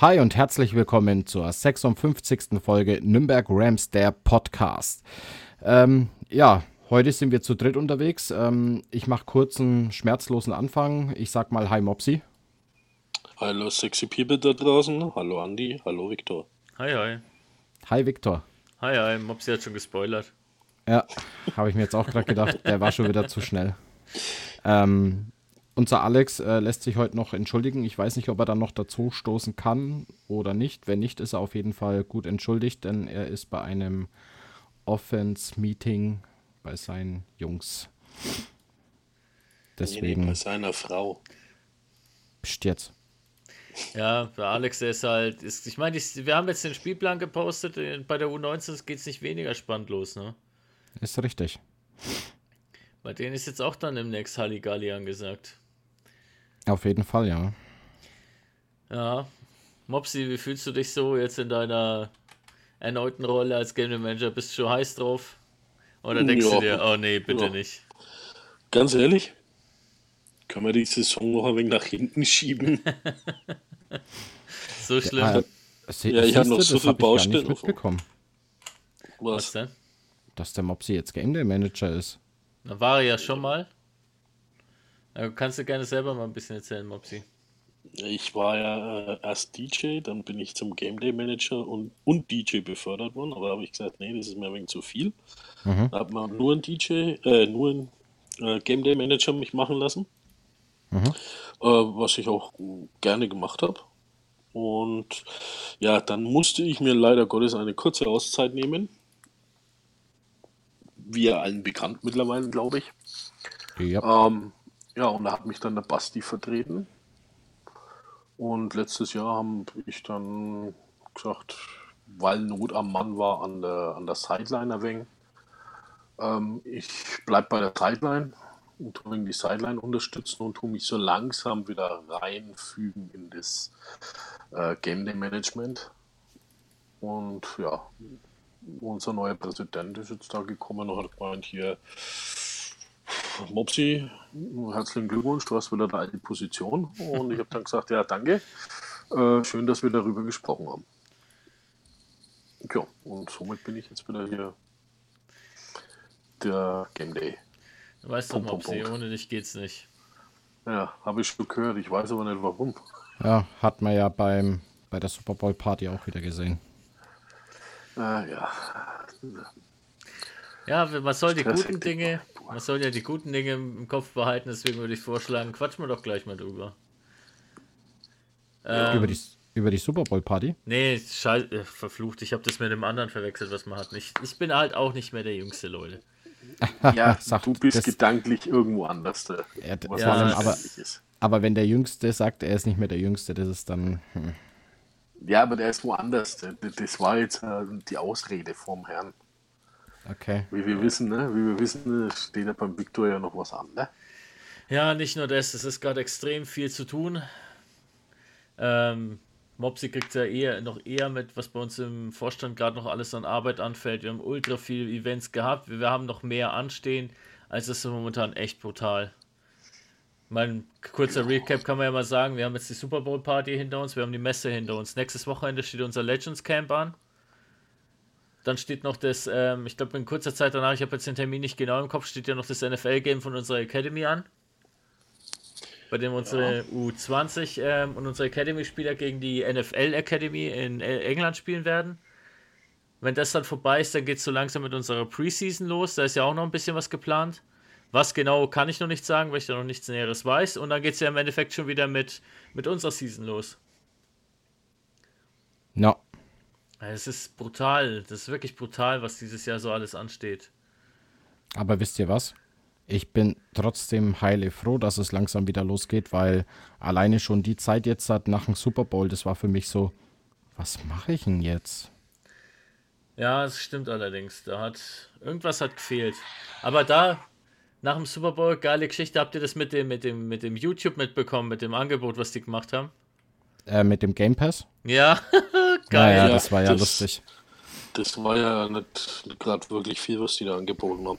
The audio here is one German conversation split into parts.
Hi und herzlich willkommen zur 56. Folge Nürnberg Rams, der Podcast. Ähm, ja, heute sind wir zu dritt unterwegs. Ähm, ich mache kurz einen schmerzlosen Anfang. Ich sag mal Hi Mopsi. Hallo sexy People da draußen. Hallo Andi. Hallo Viktor. Hi, hi. Hi Viktor. Hi, hi. Mopsi hat schon gespoilert. Ja, habe ich mir jetzt auch gerade gedacht, der war schon wieder zu schnell. Ähm, unser Alex äh, lässt sich heute noch entschuldigen. Ich weiß nicht, ob er dann noch dazu stoßen kann oder nicht. Wenn nicht, ist er auf jeden Fall gut entschuldigt, denn er ist bei einem Offense-Meeting bei seinen Jungs. Deswegen. Nee, nee, bei seiner Frau. Psst jetzt. Ja, der Alex, der ist halt. Ist, ich meine, wir haben jetzt den Spielplan gepostet. Bei der U19 geht es nicht weniger spannend los, ne? Ist richtig. Bei denen ist jetzt auch dann im Next Halligalli angesagt. Auf jeden Fall, ja. Ja. Mopsi, wie fühlst du dich so jetzt in deiner erneuten Rolle als Game Manager? Bist du schon heiß drauf? Oder denkst ja. du dir, oh nee, bitte ja. nicht? Ganz ehrlich, können wir die Saison noch ein wenig nach hinten schieben? so schlimm. Ja, äh, ja ich habe noch so viel Baustellen mitbekommen. Was? Was denn? Dass der Mopsi jetzt Game Day Manager ist. Na, war er ja schon mal. Also kannst du gerne selber mal ein bisschen erzählen, Mopsi. Ich war ja äh, erst DJ, dann bin ich zum Game Day Manager und, und DJ befördert worden, aber da habe ich gesagt, nee, das ist mir ein wenig zu viel. Mhm. Da hat man nur einen DJ, äh, nur einen äh, Game Day Manager mich machen lassen. Mhm. Äh, was ich auch gerne gemacht habe. Und ja, dann musste ich mir leider Gottes eine kurze Auszeit nehmen. Wie ja allen bekannt mittlerweile, glaube ich. Ja. Ähm, ja, und da hat mich dann der Basti vertreten. Und letztes Jahr habe ich dann gesagt, weil Not am Mann war an der, an der Sideline wenig. Ähm, ich bleibe bei der Sideline und tue die Sideline unterstützen und tue mich so langsam wieder reinfügen in das äh, Game Day Management. Und ja, unser neuer Präsident ist jetzt da gekommen und hat gemeint, hier, Mopsi, herzlichen Glückwunsch, du hast wieder eine alte Position. Und ich habe dann gesagt, ja, danke. Äh, schön, dass wir darüber gesprochen haben. Ja, und somit bin ich jetzt wieder hier der Game Day. Du weißt doch, Mopsi, ohne dich geht's nicht. Ja, habe ich schon gehört, ich weiß aber nicht warum. Ja, hat man ja beim, bei der Super Bowl Party auch wieder gesehen. Äh, ja. Ja, man soll die guten Dinge, man soll ja die guten Dinge im Kopf behalten, deswegen würde ich vorschlagen, quatschen wir doch gleich mal drüber. Ähm, über, die, über die Super Bowl Party? Nee, scheiße, äh, verflucht, ich habe das mit dem anderen verwechselt, was man hat. Ich, ich bin halt auch nicht mehr der jüngste, Leute. ja, Sag, du bist gedanklich irgendwo anders. Der, ja, ja, aber, aber wenn der Jüngste sagt, er ist nicht mehr der Jüngste, das ist dann. Hm. Ja, aber der ist woanders. Das war jetzt äh, die Ausrede vom Herrn. Okay. Wie wir wissen, ne? Wie wir wissen, steht ja beim Victor ja noch was an, ne? Ja, nicht nur das, es ist gerade extrem viel zu tun. Ähm, Mopsi kriegt ja eher noch eher mit, was bei uns im Vorstand gerade noch alles an Arbeit anfällt. Wir haben ultra viele Events gehabt, wir haben noch mehr anstehen. Also es ist momentan echt brutal. Mein kurzer Recap kann man ja mal sagen, wir haben jetzt die Super Bowl Party hinter uns, wir haben die Messe hinter uns. Nächstes Wochenende steht unser Legends Camp an. Dann steht noch das, ähm, ich glaube in kurzer Zeit danach, ich habe jetzt den Termin nicht genau im Kopf, steht ja noch das NFL-Game von unserer Academy an. Bei dem unsere ja. U20 ähm, und unsere Academy-Spieler gegen die NFL Academy in England spielen werden. Wenn das dann vorbei ist, dann geht es so langsam mit unserer Preseason los. Da ist ja auch noch ein bisschen was geplant. Was genau kann ich noch nicht sagen, weil ich da noch nichts Näheres weiß. Und dann geht es ja im Endeffekt schon wieder mit, mit unserer Season los. No. Es ist brutal. Das ist wirklich brutal, was dieses Jahr so alles ansteht. Aber wisst ihr was? Ich bin trotzdem heile froh, dass es langsam wieder losgeht, weil alleine schon die Zeit jetzt hat nach dem Super Bowl, das war für mich so, was mache ich denn jetzt? Ja, es stimmt allerdings. Da hat irgendwas hat gefehlt. Aber da nach dem Super Bowl geile Geschichte. Habt ihr das mit dem mit dem mit dem YouTube mitbekommen, mit dem Angebot, was die gemacht haben? Äh, mit dem Game Pass? Ja, geil. Ja, ja, das war ja das, lustig. Das war ja nicht gerade wirklich viel, was die da angeboten haben.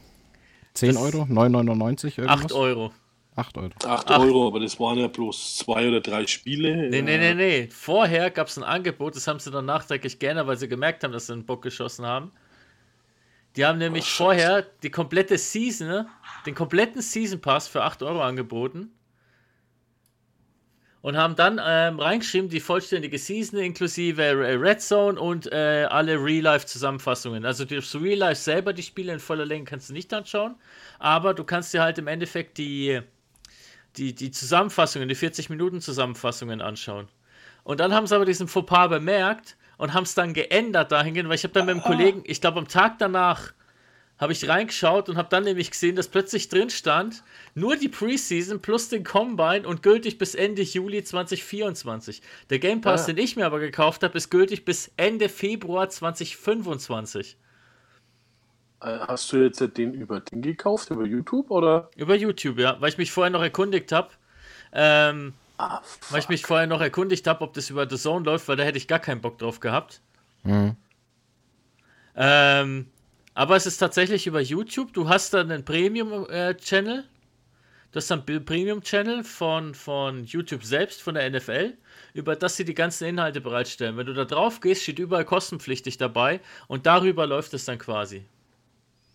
10 Euro? 9,99 irgendwas? 8 Euro. 8 Euro. 8 Euro, aber das waren ja bloß zwei oder drei Spiele. Nee, nee, nee, nee. Vorher gab es ein Angebot, das haben sie dann nachträglich gerne, weil sie gemerkt haben, dass sie einen Bock geschossen haben. Die haben nämlich oh, vorher die komplette Season, den kompletten Season Pass für 8 Euro angeboten. Und haben dann ähm, reingeschrieben, die vollständige Season inklusive äh, Red Zone und äh, alle Real-Life-Zusammenfassungen. Also das Real-Life selber, die Spiele in voller Länge kannst du nicht anschauen, aber du kannst dir halt im Endeffekt die, die, die Zusammenfassungen, die 40-Minuten-Zusammenfassungen anschauen. Und dann haben sie aber diesen Fauxpas bemerkt und haben es dann geändert dahingehend, weil ich habe dann mit dem Kollegen, ich glaube am Tag danach, habe ich reingeschaut und habe dann nämlich gesehen, dass plötzlich drin stand, nur die Preseason plus den Combine und gültig bis Ende Juli 2024. Der Game Pass, ah. den ich mir aber gekauft habe, ist gültig bis Ende Februar 2025. Äh, hast du jetzt den über den gekauft, über YouTube oder? Über YouTube, ja, weil ich mich vorher noch erkundigt habe. Ähm, Ah, weil ich mich vorher noch erkundigt habe, ob das über The Zone läuft, weil da hätte ich gar keinen Bock drauf gehabt. Mhm. Ähm, aber es ist tatsächlich über YouTube. Du hast dann einen Premium-Channel. Äh, das ist ein Premium-Channel von, von YouTube selbst, von der NFL, über das sie die ganzen Inhalte bereitstellen. Wenn du da drauf gehst, steht überall kostenpflichtig dabei und darüber läuft es dann quasi.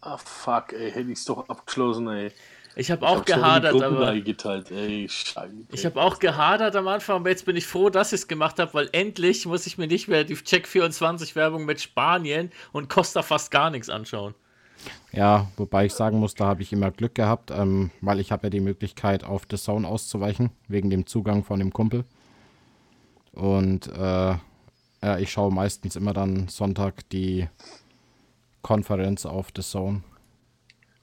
Ah, fuck, ey, hätte ich es doch abgeschlossen, ey. Ich habe auch gehadert, aber. Ey, ich habe auch gehadert am Anfang, aber jetzt bin ich froh, dass ich es gemacht habe, weil endlich muss ich mir nicht mehr die Check24-Werbung mit Spanien und Costa fast gar nichts anschauen. Ja, wobei ich sagen muss, da habe ich immer Glück gehabt, ähm, weil ich habe ja die Möglichkeit, auf The Zone auszuweichen, wegen dem Zugang von dem Kumpel. Und äh, ja, ich schaue meistens immer dann Sonntag die Konferenz auf The Zone.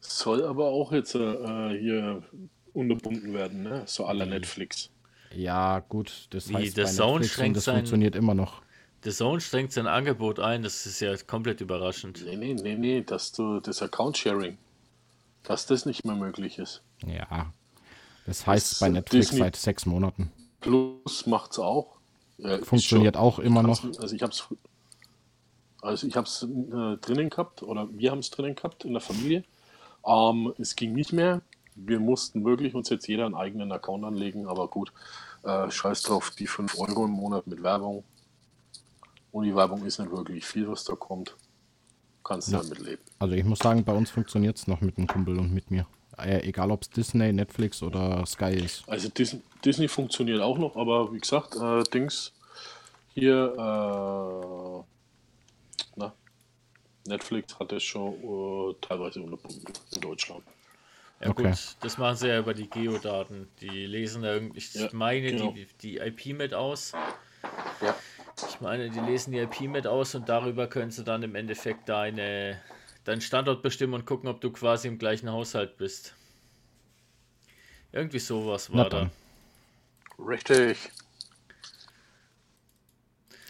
Soll aber auch jetzt äh, hier unterbunden werden, ne? So aller Netflix. Ja, gut, das Wie, heißt, der Zone Netflix das sein, funktioniert immer noch. Der Zone strengt sein Angebot ein, das ist ja komplett überraschend. Nee, nee, nee, nee, dass du das Account-Sharing, dass das nicht mehr möglich ist. Ja, das heißt das bei Netflix Disney seit sechs Monaten. Plus macht's auch. Ja, funktioniert auch immer noch. Also ich habe es also ich habe es äh, drinnen gehabt oder wir haben es drinnen gehabt in der Familie. Ähm, es ging nicht mehr. Wir mussten wirklich uns jetzt jeder einen eigenen Account anlegen, aber gut, äh, scheiß drauf, die 5 Euro im Monat mit Werbung. Und die Werbung ist nicht wirklich viel, was da kommt. Kannst ja. damit leben. Also ich muss sagen, bei uns funktioniert es noch mit dem Kumpel und mit mir. Äh, egal ob es Disney, Netflix oder Sky ist. Also Disney, Disney funktioniert auch noch, aber wie gesagt, äh, Dings hier, äh, na, Netflix hat es schon uh, teilweise unterbunden in Deutschland. Ja okay. gut, das machen sie ja über die Geodaten. Die lesen da irgendwie, ich ja, meine genau. die, die IP mit aus. Ja. Ich meine, die lesen die IP mit aus und darüber können sie dann im Endeffekt deine, deinen Standort bestimmen und gucken, ob du quasi im gleichen Haushalt bist. Irgendwie sowas war da. Richtig.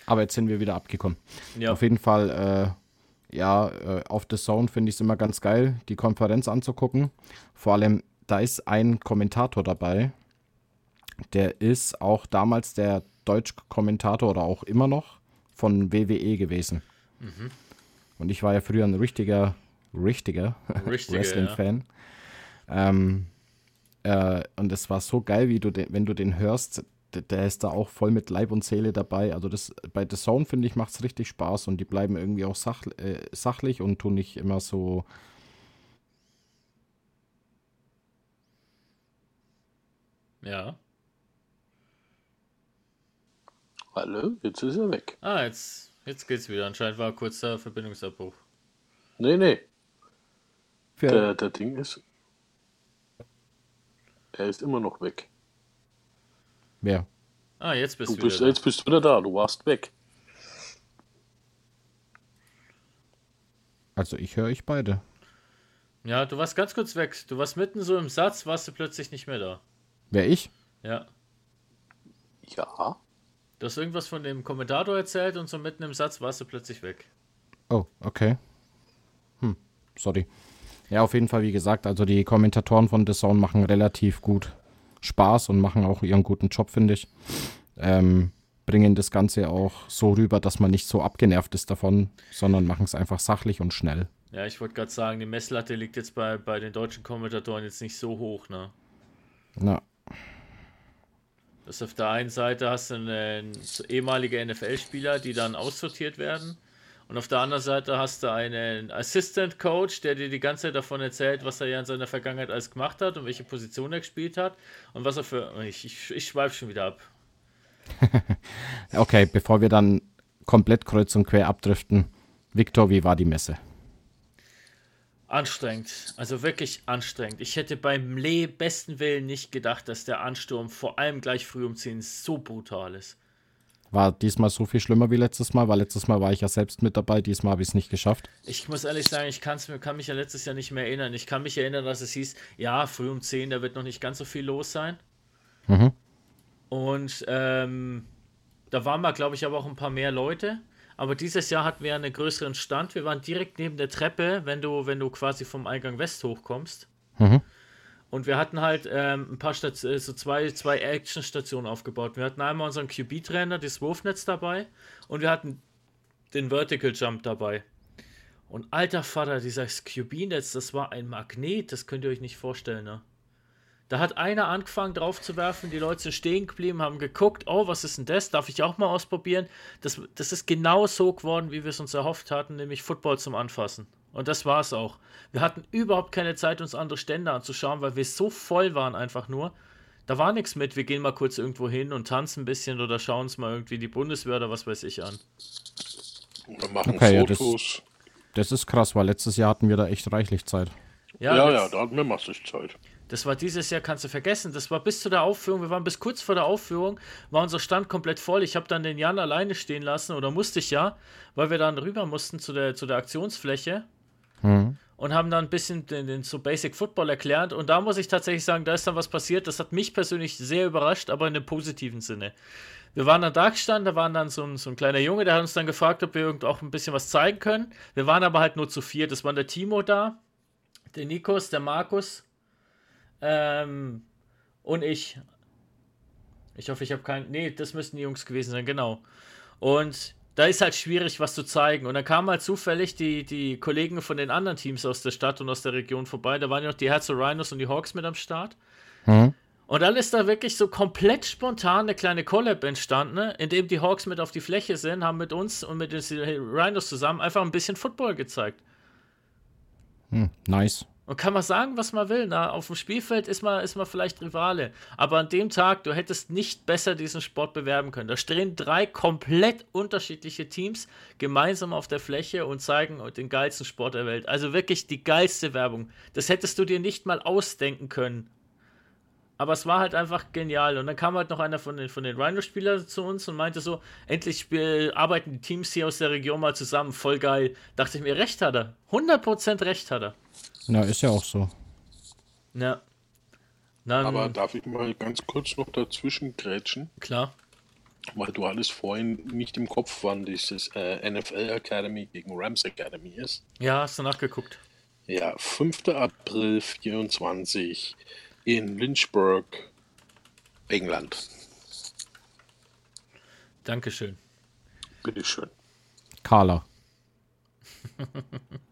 Aber jetzt sind wir wieder abgekommen. Ja. Auf jeden Fall äh, ja, äh, auf The Zone finde ich es immer ganz geil, die Konferenz anzugucken. Vor allem, da ist ein Kommentator dabei, der ist auch damals der Deutsch-Kommentator oder auch immer noch von WWE gewesen. Mhm. Und ich war ja früher ein richtiger, richtiger Wrestling-Fan. Ja. Ähm, äh, und es war so geil, wie du den, wenn du den hörst, der ist da auch voll mit Leib und Seele dabei. Also das bei The Zone finde ich macht es richtig Spaß und die bleiben irgendwie auch sach, äh, sachlich und tun nicht immer so. Ja. Hallo, jetzt ist er weg. Ah, jetzt, jetzt geht's wieder. Anscheinend war kurzer Verbindungsabbruch. Nee, nee. Der, der Ding ist. Er ist immer noch weg. Wer? Ah, jetzt bist du bist, wieder Jetzt bist du wieder da, du warst weg. Also ich höre euch beide. Ja, du warst ganz kurz weg. Du warst mitten so im Satz, warst du plötzlich nicht mehr da. Wer ich? Ja. Ja. Du hast irgendwas von dem Kommentator erzählt und so mitten im Satz warst du plötzlich weg. Oh, okay. Hm, sorry. Ja, auf jeden Fall, wie gesagt, also die Kommentatoren von The Zone machen relativ gut Spaß und machen auch ihren guten Job, finde ich. Ähm, bringen das Ganze auch so rüber, dass man nicht so abgenervt ist davon, sondern machen es einfach sachlich und schnell. Ja, ich wollte gerade sagen, die Messlatte liegt jetzt bei, bei den deutschen Kommentatoren jetzt nicht so hoch, ne? Na. Das auf der einen Seite hast du einen ehemalige NFL-Spieler, die dann aussortiert werden. Und auf der anderen Seite hast du einen Assistant Coach, der dir die ganze Zeit davon erzählt, was er ja in seiner Vergangenheit alles gemacht hat und welche Position er gespielt hat und was er für. Ich, ich, ich schweife schon wieder ab. okay, bevor wir dann komplett kreuz und quer abdriften. Victor, wie war die Messe? Anstrengend, also wirklich anstrengend. Ich hätte beim Lee besten Willen nicht gedacht, dass der Ansturm vor allem gleich früh um 10 so brutal ist. War diesmal so viel schlimmer wie letztes Mal, weil letztes Mal war ich ja selbst mit dabei, diesmal habe ich es nicht geschafft. Ich muss ehrlich sagen, ich kann's, kann mich ja letztes Jahr nicht mehr erinnern. Ich kann mich erinnern, dass es hieß, ja, früh um 10, da wird noch nicht ganz so viel los sein. Mhm. Und ähm, da waren wir, glaube ich, aber auch ein paar mehr Leute. Aber dieses Jahr hatten wir einen größeren Stand. Wir waren direkt neben der Treppe, wenn du, wenn du quasi vom Eingang West hochkommst. Mhm. Und wir hatten halt ähm, ein paar Stat äh, so zwei, zwei Action-Stationen aufgebaut. Wir hatten einmal unseren QB-Trainer, das Wurfnetz dabei, und wir hatten den Vertical Jump dabei. Und alter Vater, dieses QB-Netz, das war ein Magnet, das könnt ihr euch nicht vorstellen, ne? Da hat einer angefangen drauf zu werfen, die Leute sind stehen geblieben, haben geguckt, oh, was ist denn das? Darf ich auch mal ausprobieren? Das, das ist genau so geworden, wie wir es uns erhofft hatten, nämlich Football zum Anfassen. Und das war es auch. Wir hatten überhaupt keine Zeit, uns andere Stände anzuschauen, weil wir so voll waren einfach nur. Da war nichts mit, wir gehen mal kurz irgendwo hin und tanzen ein bisschen oder schauen uns mal irgendwie die Bundeswehr oder was weiß ich an. Wir machen okay, Fotos. Ja, das, das, ist krass, weil letztes Jahr hatten wir da echt reichlich Zeit. Ja, ja, ja da hatten wir massig Zeit. Das war dieses Jahr, kannst du vergessen. Das war bis zu der Aufführung. Wir waren bis kurz vor der Aufführung, war unser Stand komplett voll. Ich habe dann den Jan alleine stehen lassen, oder musste ich ja, weil wir dann rüber mussten zu der, zu der Aktionsfläche. Mhm. Und haben dann ein bisschen den, den, so Basic Football erklärt. Und da muss ich tatsächlich sagen, da ist dann was passiert. Das hat mich persönlich sehr überrascht, aber in einem positiven Sinne. Wir waren dann da gestanden, da war dann so ein, so ein kleiner Junge, der hat uns dann gefragt, ob wir irgend auch ein bisschen was zeigen können. Wir waren aber halt nur zu vier. Das waren der Timo da, der Nikos, der Markus ähm, und ich. Ich hoffe, ich habe keinen. Nee, das müssten die Jungs gewesen sein, genau. Und da ist halt schwierig, was zu zeigen. Und dann kamen halt zufällig die, die Kollegen von den anderen Teams aus der Stadt und aus der Region vorbei. Da waren ja noch die Herzer Rhinos und die Hawks mit am Start. Mhm. Und dann ist da wirklich so komplett spontan eine kleine Collab entstanden, ne? in dem die Hawks mit auf die Fläche sind, haben mit uns und mit den Rhinos zusammen einfach ein bisschen Football gezeigt. Hm, nice. Und kann man sagen, was man will. Na, auf dem Spielfeld ist man, ist man vielleicht Rivale. Aber an dem Tag, du hättest nicht besser diesen Sport bewerben können. Da stehen drei komplett unterschiedliche Teams gemeinsam auf der Fläche und zeigen den geilsten Sport der Welt. Also wirklich die geilste Werbung. Das hättest du dir nicht mal ausdenken können. Aber es war halt einfach genial. Und dann kam halt noch einer von den, von den Rhino-Spielern zu uns und meinte so: Endlich arbeiten die Teams hier aus der Region mal zusammen. Voll geil. Dachte ich mir, recht hat er. 100% recht hat er. Na, ist ja auch so. Ja. Dann, Aber darf ich mal ganz kurz noch dazwischen grätschen? Klar. Weil du alles vorhin nicht im Kopf, wann dieses äh, NFL Academy gegen Rams Academy ist. Ja, hast du nachgeguckt. Ja, 5. April 24 in Lynchburg, England. Dankeschön. Bitteschön. Carla.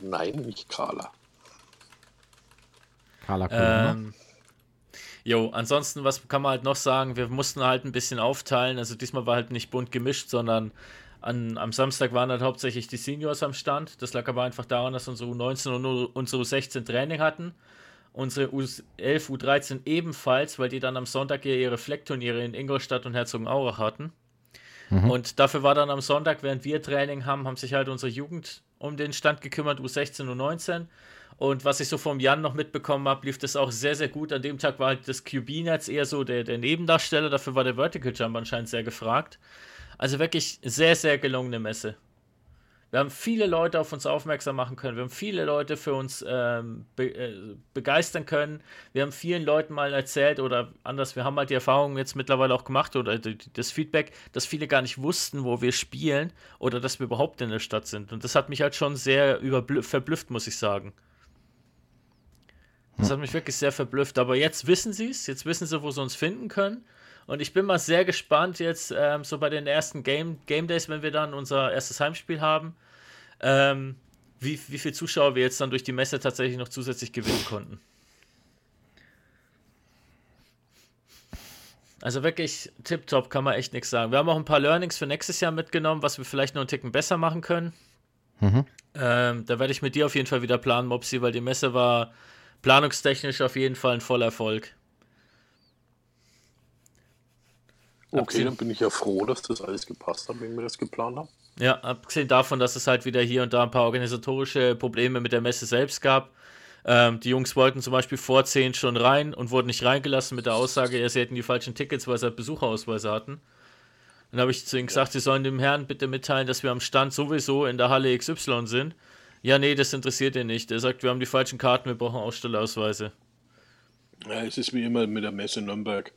Nein, nicht Carla. Carla. Ähm, jo, ansonsten, was kann man halt noch sagen? Wir mussten halt ein bisschen aufteilen. Also diesmal war halt nicht bunt gemischt, sondern an, am Samstag waren halt hauptsächlich die Seniors am Stand. Das lag aber einfach daran, dass unsere U19 und unsere U16 Training hatten. Unsere U11, U13 ebenfalls, weil die dann am Sonntag ihre Fleckturniere in Ingolstadt und Herzogenaurach hatten. Mhm. Und dafür war dann am Sonntag, während wir Training haben, haben sich halt unsere Jugend um den Stand gekümmert, U16 und U19. Und was ich so vom Jan noch mitbekommen habe, lief das auch sehr, sehr gut. An dem Tag war halt das QB-Netz eher so der, der Nebendarsteller, dafür war der Vertical Jump anscheinend sehr gefragt. Also wirklich sehr, sehr gelungene Messe. Wir haben viele Leute auf uns aufmerksam machen können. Wir haben viele Leute für uns ähm, be äh, begeistern können. Wir haben vielen Leuten mal erzählt oder anders, wir haben halt die Erfahrung jetzt mittlerweile auch gemacht oder das Feedback, dass viele gar nicht wussten, wo wir spielen oder dass wir überhaupt in der Stadt sind. Und das hat mich halt schon sehr verblüfft, muss ich sagen. Das hat mich wirklich sehr verblüfft. Aber jetzt wissen sie es, jetzt wissen sie, wo sie uns finden können. Und ich bin mal sehr gespannt jetzt, ähm, so bei den ersten Game, Game Days, wenn wir dann unser erstes Heimspiel haben, ähm, wie, wie viele Zuschauer wir jetzt dann durch die Messe tatsächlich noch zusätzlich gewinnen konnten. Also wirklich tipptopp, kann man echt nichts sagen. Wir haben auch ein paar Learnings für nächstes Jahr mitgenommen, was wir vielleicht noch einen Ticken besser machen können. Mhm. Ähm, da werde ich mit dir auf jeden Fall wieder planen, Mopsi, weil die Messe war planungstechnisch auf jeden Fall ein voller Erfolg. Okay, abgesehen, dann bin ich ja froh, dass das alles gepasst hat, wenn wir das geplant haben. Ja, abgesehen davon, dass es halt wieder hier und da ein paar organisatorische Probleme mit der Messe selbst gab. Ähm, die Jungs wollten zum Beispiel vor 10 schon rein und wurden nicht reingelassen mit der Aussage, ja, sie hätten die falschen Tickets, weil sie halt Besucherausweise hatten. Dann habe ich zu ihnen gesagt, sie sollen dem Herrn bitte mitteilen, dass wir am Stand sowieso in der Halle XY sind. Ja, nee, das interessiert ihn nicht. Er sagt, wir haben die falschen Karten, wir brauchen Ausstellerausweise. Ja, es ist wie immer mit der Messe Nürnberg.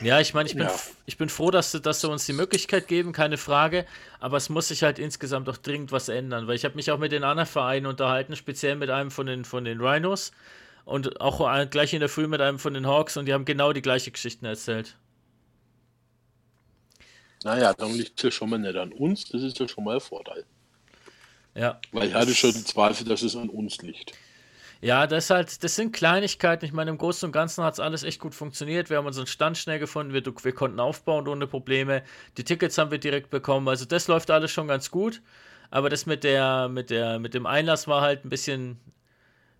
Ja, ich meine, ich bin, ja. ich bin froh, dass sie, dass sie uns die Möglichkeit geben, keine Frage. Aber es muss sich halt insgesamt auch dringend was ändern, weil ich habe mich auch mit den anderen Vereinen unterhalten, speziell mit einem von den, von den Rhinos und auch gleich in der Früh mit einem von den Hawks und die haben genau die gleiche Geschichten erzählt. Naja, dann liegt es ja schon mal nicht an uns, das ist ja schon mal ein Vorteil. Ja. Weil ich hatte schon den Zweifel, dass es an uns liegt. Ja, das, halt, das sind Kleinigkeiten. Ich meine, im Großen und Ganzen hat es alles echt gut funktioniert. Wir haben unseren Stand schnell gefunden, wir, wir konnten aufbauen ohne Probleme. Die Tickets haben wir direkt bekommen. Also das läuft alles schon ganz gut. Aber das mit der, mit der, mit dem Einlass war halt ein bisschen,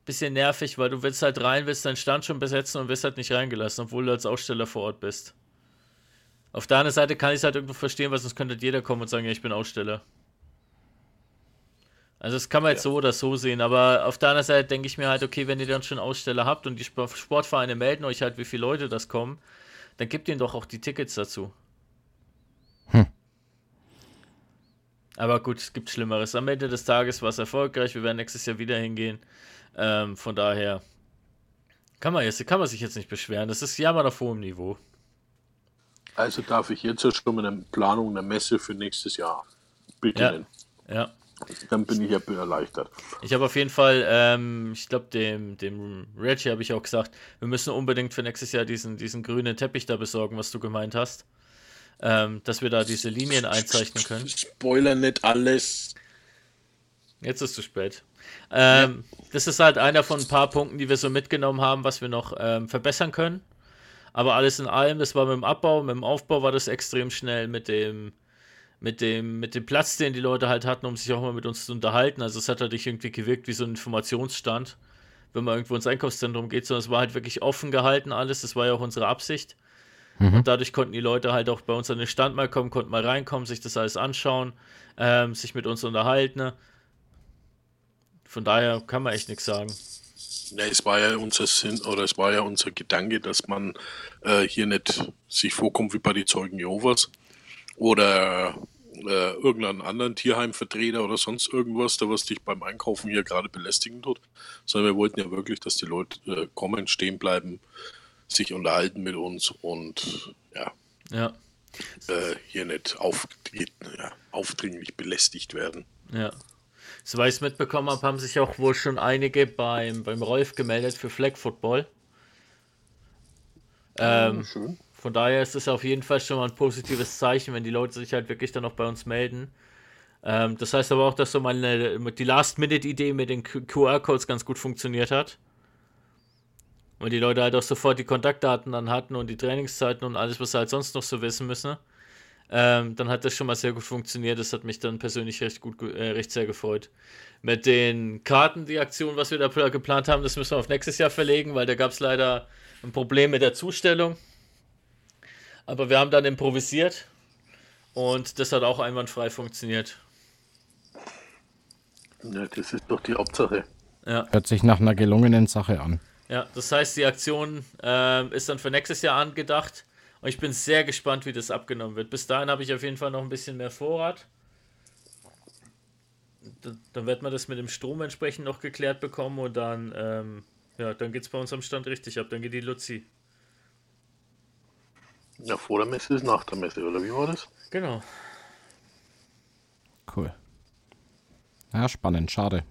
bisschen nervig, weil du willst halt rein, willst deinen Stand schon besetzen und wirst halt nicht reingelassen, obwohl du als Aussteller vor Ort bist. Auf der anderen Seite kann ich es halt irgendwo verstehen, weil sonst könnte jeder kommen und sagen, ja, ich bin Aussteller. Also das kann man jetzt ja. so oder so sehen, aber auf der anderen Seite denke ich mir halt, okay, wenn ihr dann schon Aussteller habt und die Sportvereine melden euch halt, wie viele Leute das kommen, dann gebt ihnen doch auch die Tickets dazu. Hm. Aber gut, es gibt Schlimmeres. Am Ende des Tages war es erfolgreich, wir werden nächstes Jahr wieder hingehen. Ähm, von daher kann man, jetzt, kann man sich jetzt nicht beschweren. Das ist Jammern auf hohem Niveau. Also darf ich jetzt schon mit einer Planung einer Messe für nächstes Jahr beginnen. Ja. ja. Dann bin ich ja erleichtert. Ich habe auf jeden Fall, ähm, ich glaube, dem, dem Reggie habe ich auch gesagt, wir müssen unbedingt für nächstes Jahr diesen, diesen grünen Teppich da besorgen, was du gemeint hast. Ähm, dass wir da diese Linien einzeichnen können. Spoiler nicht alles. Jetzt ist zu spät. Ähm, ja. Das ist halt einer von ein paar Punkten, die wir so mitgenommen haben, was wir noch ähm, verbessern können. Aber alles in allem, das war mit dem Abbau, mit dem Aufbau war das extrem schnell mit dem, mit dem, mit dem Platz, den die Leute halt hatten, um sich auch mal mit uns zu unterhalten. Also es hat halt nicht irgendwie gewirkt wie so ein Informationsstand, wenn man irgendwo ins Einkaufszentrum geht, sondern es war halt wirklich offen gehalten alles. Das war ja auch unsere Absicht. Mhm. Und dadurch konnten die Leute halt auch bei uns an den Stand mal kommen, konnten mal reinkommen, sich das alles anschauen, ähm, sich mit uns unterhalten. Ne? Von daher kann man echt nichts sagen. Ja, es war ja unser Sinn oder es war ja unser Gedanke, dass man äh, hier nicht sich vorkommt wie bei den Zeugen Jehovas, oder äh, irgendeinen anderen Tierheimvertreter oder sonst irgendwas, da was dich beim Einkaufen hier gerade belästigen tut, sondern wir wollten ja wirklich, dass die Leute äh, kommen, stehen bleiben, sich unterhalten mit uns und ja, ja. Äh, hier nicht auf, ja, aufdringlich belästigt werden. Ja. Soweit ich es mitbekommen habe, haben sich auch wohl schon einige beim, beim Rolf gemeldet für Flag Football. Ähm, ja, schön. Von daher ist es auf jeden Fall schon mal ein positives Zeichen, wenn die Leute sich halt wirklich dann auch bei uns melden. Ähm, das heißt aber auch, dass so meine, die Last-Minute-Idee mit den QR-Codes ganz gut funktioniert hat. Weil die Leute halt auch sofort die Kontaktdaten dann hatten und die Trainingszeiten und alles, was sie halt sonst noch so wissen müssen. Ähm, dann hat das schon mal sehr gut funktioniert. Das hat mich dann persönlich recht gut, äh, recht sehr gefreut. Mit den Karten, die Aktion, was wir da geplant haben, das müssen wir auf nächstes Jahr verlegen, weil da gab es leider ein Problem mit der Zustellung. Aber wir haben dann improvisiert und das hat auch einwandfrei funktioniert. Ja, das ist doch die Hauptsache. Ja. Hört sich nach einer gelungenen Sache an. Ja, das heißt, die Aktion äh, ist dann für nächstes Jahr angedacht und ich bin sehr gespannt, wie das abgenommen wird. Bis dahin habe ich auf jeden Fall noch ein bisschen mehr Vorrat. Dann, dann wird man das mit dem Strom entsprechend noch geklärt bekommen und dann, ähm, ja, dann geht es bei uns am Stand richtig ab. Dann geht die Luzi. Ja, vor der Messe ist nach der Messe, oder wie war das? Genau. Cool. Ja, spannend, schade.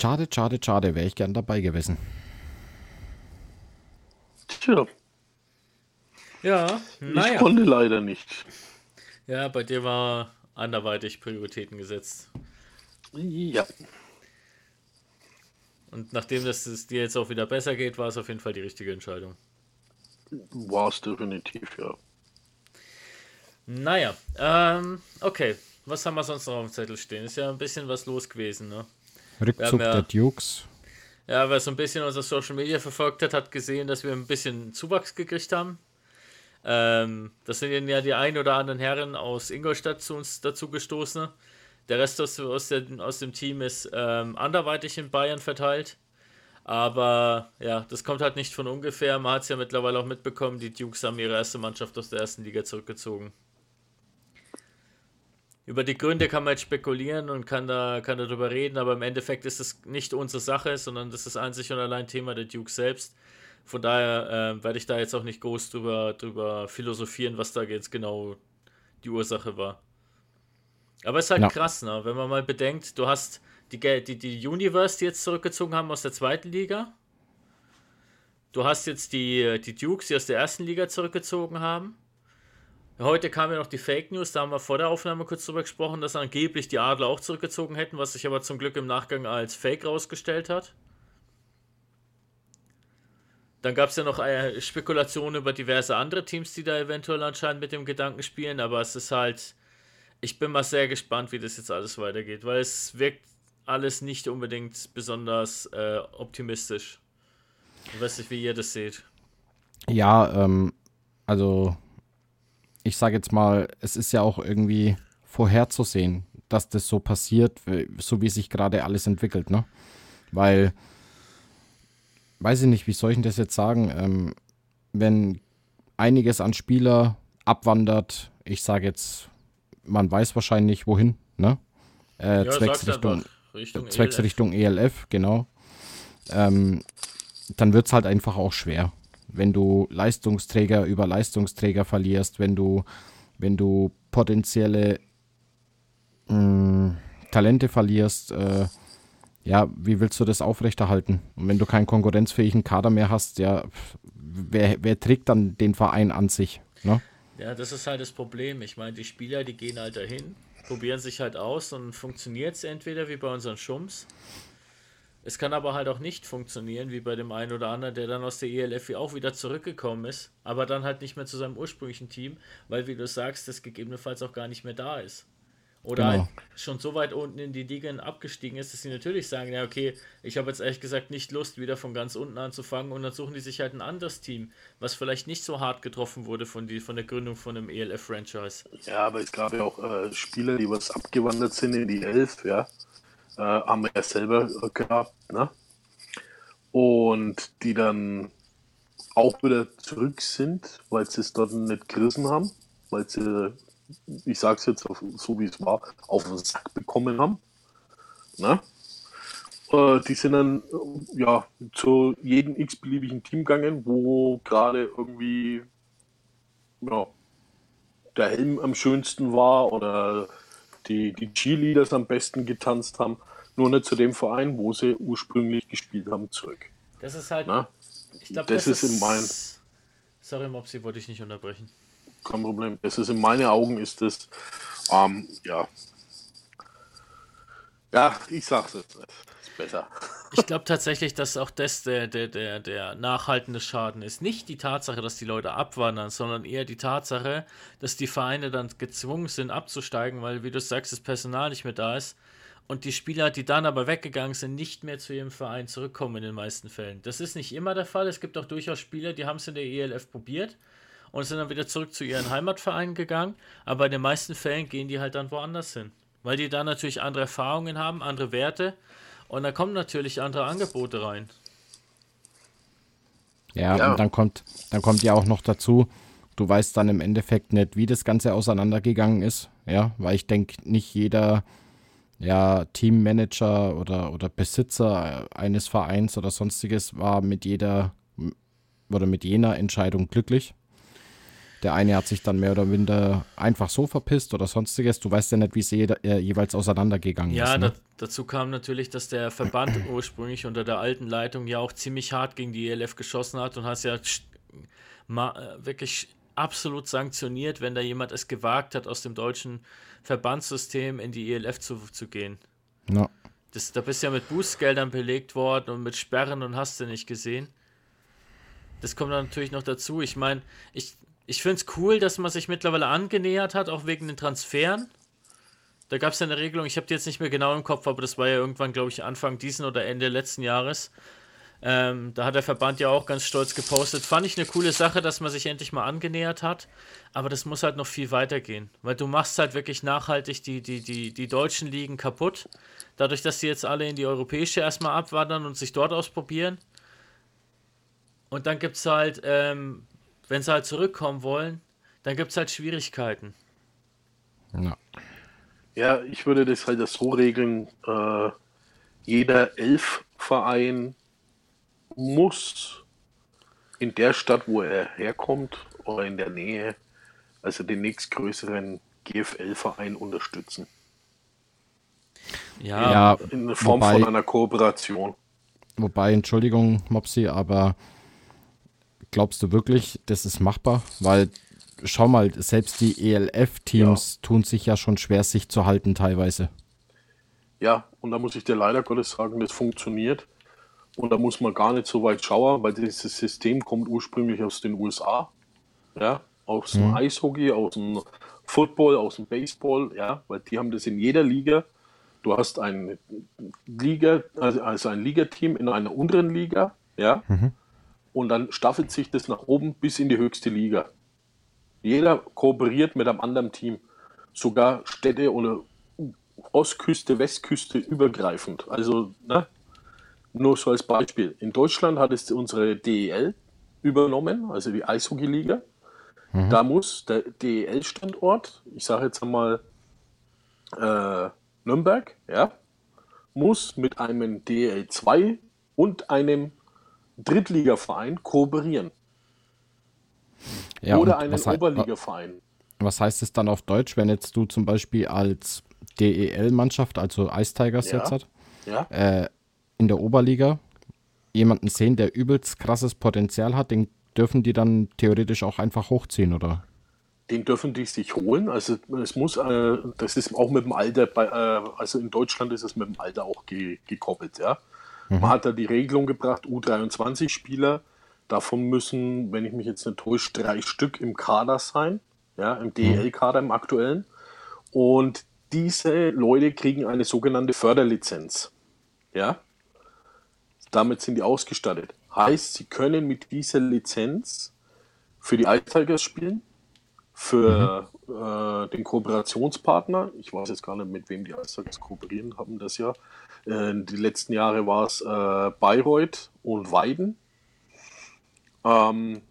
Schade, schade, schade, wäre ich gern dabei gewesen. Tja. Ja, naja. Ich konnte leider nicht. Ja, bei dir war anderweitig Prioritäten gesetzt. Ja. Und nachdem das es dir jetzt auch wieder besser geht, war es auf jeden Fall die richtige Entscheidung. War es definitiv, ja. Naja, ähm, okay. Was haben wir sonst noch auf dem Zettel stehen? Ist ja ein bisschen was los gewesen, ne? Rückzug ja, der Dukes. Ja, wer so ein bisschen unser Social Media verfolgt hat, hat gesehen, dass wir ein bisschen Zuwachs gekriegt haben. Ähm, das sind ja die ein oder anderen Herren aus Ingolstadt zu uns dazu gestoßen. Der Rest aus, aus, der, aus dem Team ist ähm, anderweitig in Bayern verteilt. Aber ja, das kommt halt nicht von ungefähr. Man hat es ja mittlerweile auch mitbekommen, die Dukes haben ihre erste Mannschaft aus der ersten Liga zurückgezogen. Über die Gründe kann man jetzt spekulieren und kann, da, kann darüber reden, aber im Endeffekt ist es nicht unsere Sache, sondern das ist einzig und allein Thema der Dukes selbst. Von daher äh, werde ich da jetzt auch nicht groß drüber, drüber philosophieren, was da jetzt genau die Ursache war. Aber es ist halt ja. krass, ne? wenn man mal bedenkt, du hast die, die, die Universe, die jetzt zurückgezogen haben aus der zweiten Liga. Du hast jetzt die, die Dukes, die aus der ersten Liga zurückgezogen haben. Heute kam ja noch die Fake News, da haben wir vor der Aufnahme kurz drüber gesprochen, dass angeblich die Adler auch zurückgezogen hätten, was sich aber zum Glück im Nachgang als Fake rausgestellt hat. Dann gab es ja noch äh, Spekulationen über diverse andere Teams, die da eventuell anscheinend mit dem Gedanken spielen, aber es ist halt, ich bin mal sehr gespannt, wie das jetzt alles weitergeht, weil es wirkt alles nicht unbedingt besonders äh, optimistisch. Ich weiß nicht, wie ihr das seht. Ja, ähm, also ich sage jetzt mal, es ist ja auch irgendwie vorherzusehen, dass das so passiert, so wie sich gerade alles entwickelt, ne? Weil, weiß ich nicht, wie soll ich denn das jetzt sagen, ähm, wenn einiges an Spieler abwandert, ich sage jetzt, man weiß wahrscheinlich wohin, ne? Äh, ja, zwecks, Richtung, zwecks ELF. Richtung ELF, genau. Ähm, dann wird es halt einfach auch schwer wenn du Leistungsträger über Leistungsträger verlierst, wenn du, wenn du potenzielle mh, mm, Talente verlierst, äh, ja, wie willst du das aufrechterhalten? Und wenn du keinen konkurrenzfähigen Kader mehr hast, ja, wer, wer trägt dann den Verein an sich? Ne? Ja, das ist halt das Problem. Ich meine, die Spieler, die gehen halt dahin, probieren sich halt aus und funktioniert es entweder wie bei unseren Schums es kann aber halt auch nicht funktionieren, wie bei dem einen oder anderen, der dann aus der ELF auch wieder zurückgekommen ist, aber dann halt nicht mehr zu seinem ursprünglichen Team, weil, wie du sagst, das gegebenenfalls auch gar nicht mehr da ist. Oder genau. halt schon so weit unten in die Ligen abgestiegen ist, dass sie natürlich sagen, ja, okay, ich habe jetzt ehrlich gesagt nicht Lust, wieder von ganz unten anzufangen und dann suchen die sich halt ein anderes Team, was vielleicht nicht so hart getroffen wurde von, die, von der Gründung von einem ELF-Franchise. Ja, aber es gab ja auch äh, Spieler, die was abgewandert sind in die Elf, ja äh, haben wir ja selber gehabt, ne? Und die dann auch wieder zurück sind, weil sie es dort nicht gerissen haben, weil sie, ich sag's jetzt so wie es war, auf den Sack bekommen haben. Ne? Äh, die sind dann ja zu jedem x-beliebigen Team gegangen, wo gerade irgendwie ja, der Helm am schönsten war oder die, die Cheerleaders am besten getanzt haben, nur nicht zu dem Verein, wo sie ursprünglich gespielt haben, zurück. Das ist halt. Na? Ich glaube, das, das, ist in meinen. Sorry, Mopsi, wollte ich nicht unterbrechen. Kein Problem. Das ist in meinen Augen ist das, ähm, ja. Ja, ich sag's jetzt. Ist besser. Ich glaube tatsächlich, dass auch das der, der, der, der nachhaltende Schaden ist. Nicht die Tatsache, dass die Leute abwandern, sondern eher die Tatsache, dass die Vereine dann gezwungen sind abzusteigen, weil, wie du sagst, das Personal nicht mehr da ist und die Spieler, die dann aber weggegangen sind, nicht mehr zu ihrem Verein zurückkommen in den meisten Fällen. Das ist nicht immer der Fall. Es gibt auch durchaus Spieler, die haben es in der ELF probiert und sind dann wieder zurück zu ihren Heimatvereinen gegangen, aber in den meisten Fällen gehen die halt dann woanders hin, weil die da natürlich andere Erfahrungen haben, andere Werte und da kommen natürlich andere Angebote rein. Ja, ja, und dann kommt, dann kommt ja auch noch dazu, du weißt dann im Endeffekt nicht, wie das Ganze auseinandergegangen ist. Ja, weil ich denke, nicht jeder ja, Teammanager oder, oder Besitzer eines Vereins oder sonstiges war mit jeder oder mit jener Entscheidung glücklich. Der eine hat sich dann mehr oder minder einfach so verpisst oder sonstiges. Du weißt ja nicht, wie es je, äh, jeweils auseinandergegangen ja, ist. Ja, ne? dazu kam natürlich, dass der Verband ursprünglich unter der alten Leitung ja auch ziemlich hart gegen die ELF geschossen hat und hast ja äh, wirklich absolut sanktioniert, wenn da jemand es gewagt hat, aus dem deutschen Verbandssystem in die ELF zu, zu gehen. Ja. Das, da bist du ja mit Bußgeldern belegt worden und mit Sperren und hast du nicht gesehen. Das kommt dann natürlich noch dazu. Ich meine, ich, ich finde es cool, dass man sich mittlerweile angenähert hat, auch wegen den Transferen. Da gab es ja eine Regelung, ich habe die jetzt nicht mehr genau im Kopf, aber das war ja irgendwann, glaube ich, Anfang diesen oder Ende letzten Jahres. Ähm, da hat der Verband ja auch ganz stolz gepostet. Fand ich eine coole Sache, dass man sich endlich mal angenähert hat. Aber das muss halt noch viel weiter gehen. Weil du machst halt wirklich nachhaltig die, die, die, die deutschen Ligen kaputt. Dadurch, dass sie jetzt alle in die europäische erstmal abwandern und sich dort ausprobieren. Und dann gibt es halt, ähm, wenn sie halt zurückkommen wollen, dann gibt es halt Schwierigkeiten. Ja. Ja, ich würde das halt so regeln, äh, jeder Elf-Verein muss in der Stadt, wo er herkommt oder in der Nähe, also den nächstgrößeren GFL-Verein unterstützen. Ja, ja in Form wobei, von einer Kooperation. Wobei, Entschuldigung, Mopsi, aber glaubst du wirklich, das ist machbar? Weil, schau mal, selbst die ELF-Teams ja. tun sich ja schon schwer, sich zu halten teilweise. Ja, und da muss ich dir leider Gottes sagen, das funktioniert. Und da muss man gar nicht so weit schauen, weil dieses System kommt ursprünglich aus den USA. Ja, aus dem mhm. Eishockey, aus dem Football, aus dem Baseball, ja, weil die haben das in jeder Liga. Du hast ein Liga, also, ein Ligateam in einer unteren Liga, ja, mhm. Und dann staffelt sich das nach oben bis in die höchste Liga. Jeder kooperiert mit einem anderen Team, sogar Städte oder Ostküste, Westküste übergreifend. Also, ne, nur so als Beispiel. In Deutschland hat es unsere DEL übernommen, also die Eishockey-Liga. Mhm. Da muss der DEL-Standort, ich sage jetzt einmal äh, Nürnberg, ja, muss mit einem DEL 2 und einem Drittligaverein kooperieren. Ja, Oder einen Oberligaverein. Was heißt es dann auf Deutsch, wenn jetzt du zum Beispiel als DEL-Mannschaft, also Ice Tigers ja. jetzt hat, ja. äh, in der Oberliga jemanden sehen, der übelst krasses Potenzial hat, den dürfen die dann theoretisch auch einfach hochziehen, oder? Den dürfen die sich holen. Also es muss, äh, das ist auch mit dem Alter, bei, äh, also in Deutschland ist es mit dem Alter auch ge gekoppelt, ja. Mhm. Man hat da die Regelung gebracht, U23-Spieler, davon müssen, wenn ich mich jetzt nicht täusche, drei Stück im Kader sein, ja, im DEL-Kader, im aktuellen. Und diese Leute kriegen eine sogenannte Förderlizenz. Ja, damit sind die ausgestattet. Heißt, sie können mit dieser Lizenz für die Ice Tigers spielen, für mhm. äh, den Kooperationspartner. Ich weiß jetzt gar nicht, mit wem die Tigers kooperieren haben das Jahr. Äh, die letzten Jahre war es äh, Bayreuth und Weiden. Ähm,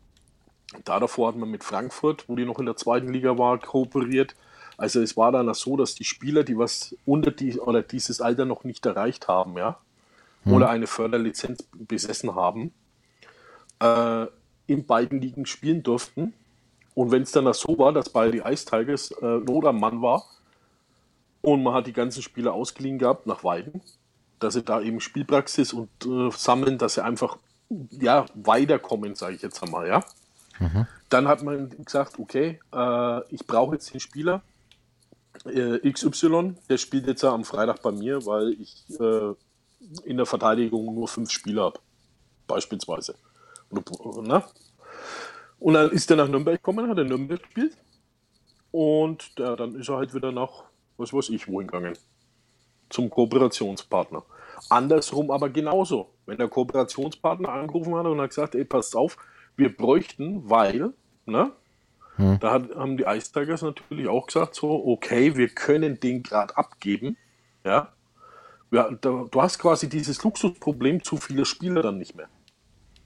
da davor hat man mit Frankfurt, wo die noch in der zweiten Liga war, kooperiert. Also es war dann so, dass die Spieler, die was unter die oder dieses Alter noch nicht erreicht haben, ja, hm. oder eine Förderlizenz besessen haben, äh, in beiden Ligen spielen durften. Und wenn es dann so war, dass bei die Ice Tigers äh, Not am Mann war und man hat die ganzen Spieler ausgeliehen gehabt nach Weiden, dass sie da eben Spielpraxis und äh, sammeln, dass sie einfach ja, weiterkommen, sage ich jetzt einmal, ja. Mhm. Dann hat man gesagt, okay, äh, ich brauche jetzt den Spieler äh, XY, der spielt jetzt am Freitag bei mir, weil ich äh, in der Verteidigung nur fünf Spieler habe. Beispielsweise. Und, ne? Und dann ist er nach Nürnberg gekommen, hat er Nürnberg gespielt. Und ja, dann ist er halt wieder nach, was weiß ich, wohin gegangen. Zum Kooperationspartner. Andersrum aber genauso. Wenn der Kooperationspartner angerufen hat und hat gesagt, ey, passt auf, wir bräuchten, weil, ne? Hm. Da hat, haben die Ice Tigers natürlich auch gesagt, so, okay, wir können den gerade abgeben, ja, ja, da, du hast quasi dieses Luxusproblem zu viele Spieler dann nicht mehr.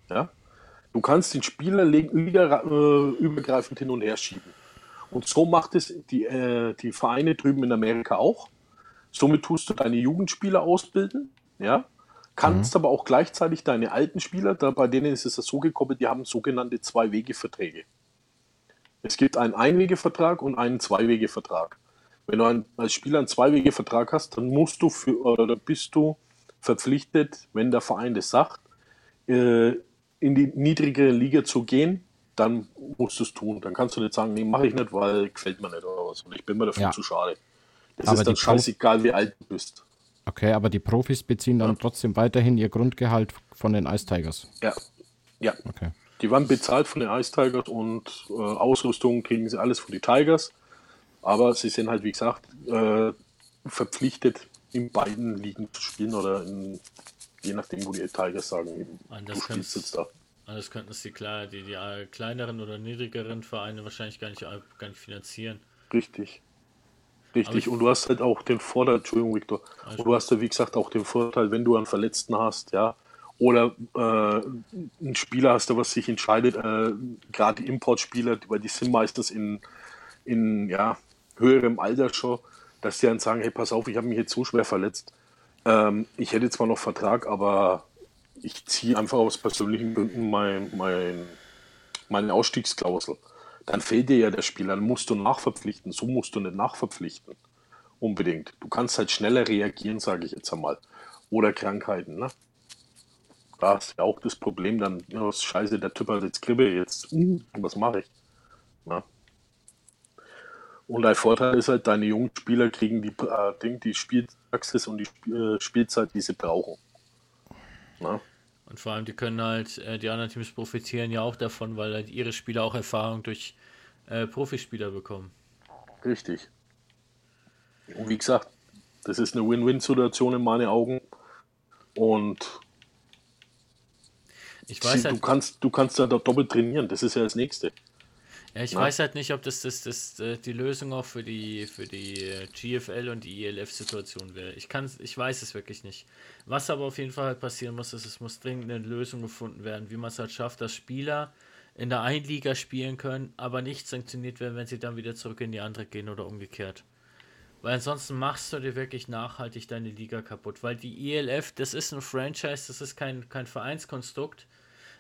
Ja? Du kannst den Spieler äh, übergreifend hin und her schieben. Und so macht es die, äh, die Vereine drüben in Amerika auch. Somit tust du deine Jugendspieler ausbilden, ja, kannst mhm. aber auch gleichzeitig deine alten Spieler, da, bei denen ist es so gekoppelt, die haben sogenannte Zwei-Wege-Verträge. Es gibt einen Einwegevertrag und einen Zwei-Wege-Vertrag. Wenn du ein, als Spieler einen Zwei-Wege-Vertrag hast, dann musst du für, oder bist du verpflichtet, wenn der Verein das sagt, äh, in die niedrigere Liga zu gehen, dann musst du es tun. Dann kannst du nicht sagen, nee, mache ich nicht, weil gefällt mir nicht oder was. Und ich bin mir dafür ja. zu schade. Das aber ist dann scheißegal, wie alt du bist. Okay, aber die Profis beziehen dann ja. trotzdem weiterhin ihr Grundgehalt von den Ice Tigers. Ja. Ja. Okay. Die waren bezahlt von den Ice Tigers und äh, Ausrüstung kriegen sie alles von den Tigers. Aber sie sind halt, wie gesagt, äh, verpflichtet, in beiden Ligen zu spielen oder in, je nachdem, wo die Tigers sagen, eben, du spielst jetzt da. Das könnten es die, die, die kleineren oder niedrigeren Vereine wahrscheinlich gar nicht, gar nicht finanzieren. Richtig. Richtig. Und du hast halt auch den Vorteil, Entschuldigung, Victor, und du hast ja, wie gesagt, auch den Vorteil, wenn du einen Verletzten hast, ja, oder äh, einen Spieler hast, der was sich entscheidet, äh, gerade Importspieler, weil die sind meistens in, in ja, höherem Alter schon, dass die dann sagen, hey, pass auf, ich habe mich jetzt so schwer verletzt. Ähm, ich hätte zwar noch Vertrag, aber ich ziehe einfach aus persönlichen Gründen mein, mein, meine Ausstiegsklausel. Dann fehlt dir ja der Spieler, dann musst du nachverpflichten. So musst du nicht nachverpflichten. Unbedingt. Du kannst halt schneller reagieren, sage ich jetzt einmal. Oder Krankheiten, ne? Da du ja auch das Problem, dann, ja, scheiße, der Typ hat jetzt Grippe, jetzt, uh, was mache ich? Na? Und ein Vorteil ist halt, deine jungen Spieler kriegen die, äh, die Spielpraxis und die äh, Spielzeit, die sie brauchen. Na? Und vor allem, die können halt, äh, die anderen Teams profitieren ja auch davon, weil halt ihre Spieler auch Erfahrung durch äh, Profispieler bekommen. Richtig. Und wie gesagt, das ist eine Win-Win-Situation in meinen Augen. Und ich weiß sie, halt, du kannst, du kannst da doppelt trainieren, das ist ja das nächste. Ja, ich Na? weiß halt nicht, ob das, das, das äh, die Lösung auch für die, für die äh, GFL und die ELF-Situation wäre. Ich, ich weiß es wirklich nicht. Was aber auf jeden Fall halt passieren muss, ist, es muss dringend eine Lösung gefunden werden, wie man es halt schafft, dass Spieler in der einen Liga spielen können, aber nicht sanktioniert werden, wenn sie dann wieder zurück in die andere gehen oder umgekehrt. Weil ansonsten machst du dir wirklich nachhaltig deine Liga kaputt. Weil die ELF, das ist ein Franchise, das ist kein, kein Vereinskonstrukt,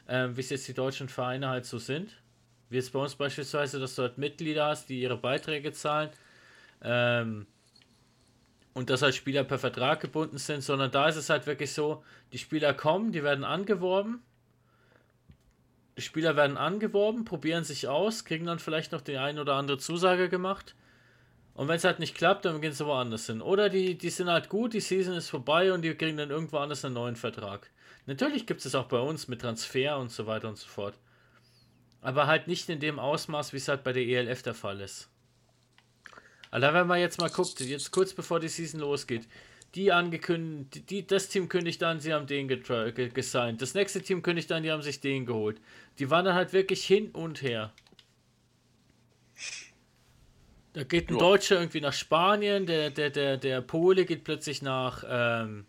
äh, wie es jetzt die deutschen Vereine halt so sind. Wie jetzt bei uns beispielsweise, dass du halt Mitglieder hast, die ihre Beiträge zahlen. Ähm, und dass halt Spieler per Vertrag gebunden sind, sondern da ist es halt wirklich so, die Spieler kommen, die werden angeworben. Die Spieler werden angeworben, probieren sich aus, kriegen dann vielleicht noch die ein oder andere Zusage gemacht. Und wenn es halt nicht klappt, dann gehen sie woanders hin. Oder die, die sind halt gut, die Season ist vorbei und die kriegen dann irgendwo anders einen neuen Vertrag. Natürlich gibt es auch bei uns mit Transfer und so weiter und so fort. Aber halt nicht in dem Ausmaß, wie es halt bei der ELF der Fall ist. Alter, wenn man jetzt mal guckt, jetzt kurz bevor die Season losgeht, die angekündigt, die, das Team kündigt an, sie haben den gesigned. Das nächste Team kündigt an, die haben sich den geholt. Die waren dann halt wirklich hin und her. Da geht ein ja. Deutscher irgendwie nach Spanien, der, der, der, der Pole geht plötzlich nach, ähm,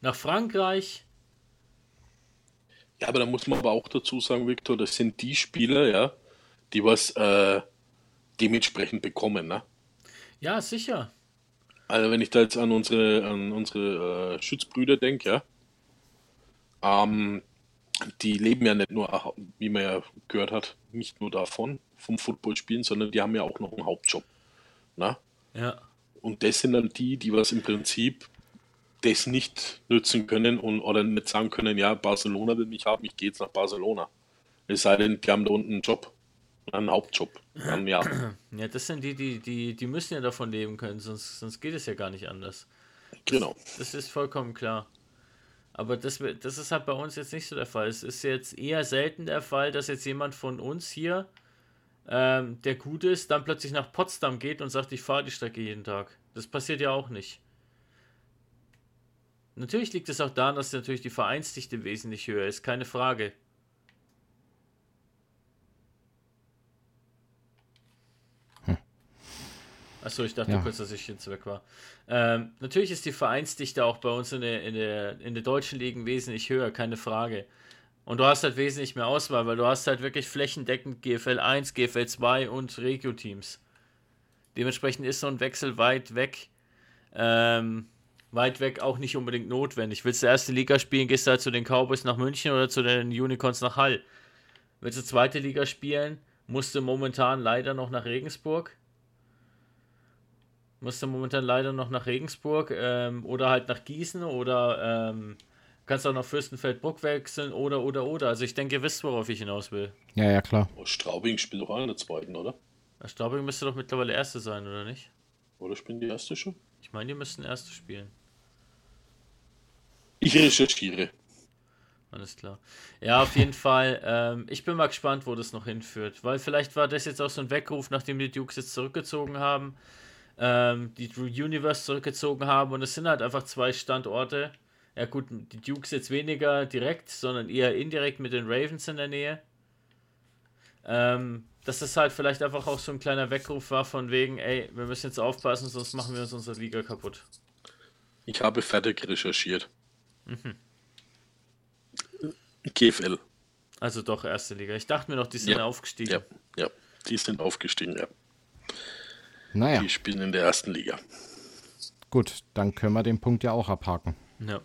nach Frankreich. Ja, aber da muss man aber auch dazu sagen, Victor, das sind die Spieler, ja, die was äh, dementsprechend bekommen, ne? Ja, sicher. Also wenn ich da jetzt an unsere, an unsere äh, Schützbrüder denke, ja, ähm, die leben ja nicht nur, wie man ja gehört hat, nicht nur davon, vom Footballspielen, sondern die haben ja auch noch einen Hauptjob. Ne? Ja. Und das sind dann die, die was im Prinzip das nicht nützen können und oder nicht sagen können, ja, Barcelona will mich haben, ich gehe jetzt nach Barcelona. Es sei denn, die haben da unten einen Job, einen Hauptjob. Ja. ja, das sind die, die, die, die müssen ja davon leben können, sonst, sonst geht es ja gar nicht anders. Genau. Das, das ist vollkommen klar. Aber das, das ist halt bei uns jetzt nicht so der Fall. Es ist jetzt eher selten der Fall, dass jetzt jemand von uns hier, ähm, der gut ist, dann plötzlich nach Potsdam geht und sagt, ich fahre die Strecke jeden Tag. Das passiert ja auch nicht. Natürlich liegt es auch daran, dass natürlich die Vereinsdichte wesentlich höher ist, keine Frage. Hm. Achso, ich dachte ja. kurz, dass ich jetzt weg war. Ähm, natürlich ist die Vereinsdichte auch bei uns in der, in, der, in der deutschen Ligen wesentlich höher, keine Frage. Und du hast halt wesentlich mehr Auswahl, weil du hast halt wirklich flächendeckend GFL 1, GFL 2 und Regio-Teams. Dementsprechend ist so ein Wechsel weit weg. Ähm, weit weg auch nicht unbedingt notwendig. Willst du erste Liga spielen, gehst du halt zu den Cowboys nach München oder zu den Unicorns nach Hall. Willst du zweite Liga spielen, musst du momentan leider noch nach Regensburg. Musst du momentan leider noch nach Regensburg ähm, oder halt nach Gießen oder ähm, Kannst auch nach Fürstenfeldbruck wechseln oder, oder, oder. Also ich denke, ihr wisst, worauf ich hinaus will. Ja, ja, klar. Oh, Straubing spielt doch auch in der zweiten, oder? Straubing müsste doch mittlerweile Erste sein, oder nicht? Oder spielen die Erste schon? Ich meine, die müssten Erste spielen. Ich recherchiere. Alles klar. Ja, auf jeden Fall. Ähm, ich bin mal gespannt, wo das noch hinführt. Weil vielleicht war das jetzt auch so ein Weckruf, nachdem die Dukes jetzt zurückgezogen haben, ähm, die Universe zurückgezogen haben. Und es sind halt einfach zwei Standorte. Ja, gut, die Dukes jetzt weniger direkt, sondern eher indirekt mit den Ravens in der Nähe. Ähm, dass das halt vielleicht einfach auch so ein kleiner Weckruf war von wegen, ey, wir müssen jetzt aufpassen, sonst machen wir uns unsere Liga kaputt. Ich habe fertig recherchiert. Mhm. GFL. Also doch erste Liga. Ich dachte mir noch, die sind ja, aufgestiegen. Ja, ja, die sind aufgestiegen, ja. Naja. Die spielen in der ersten Liga. Gut, dann können wir den Punkt ja auch abhaken. Ja.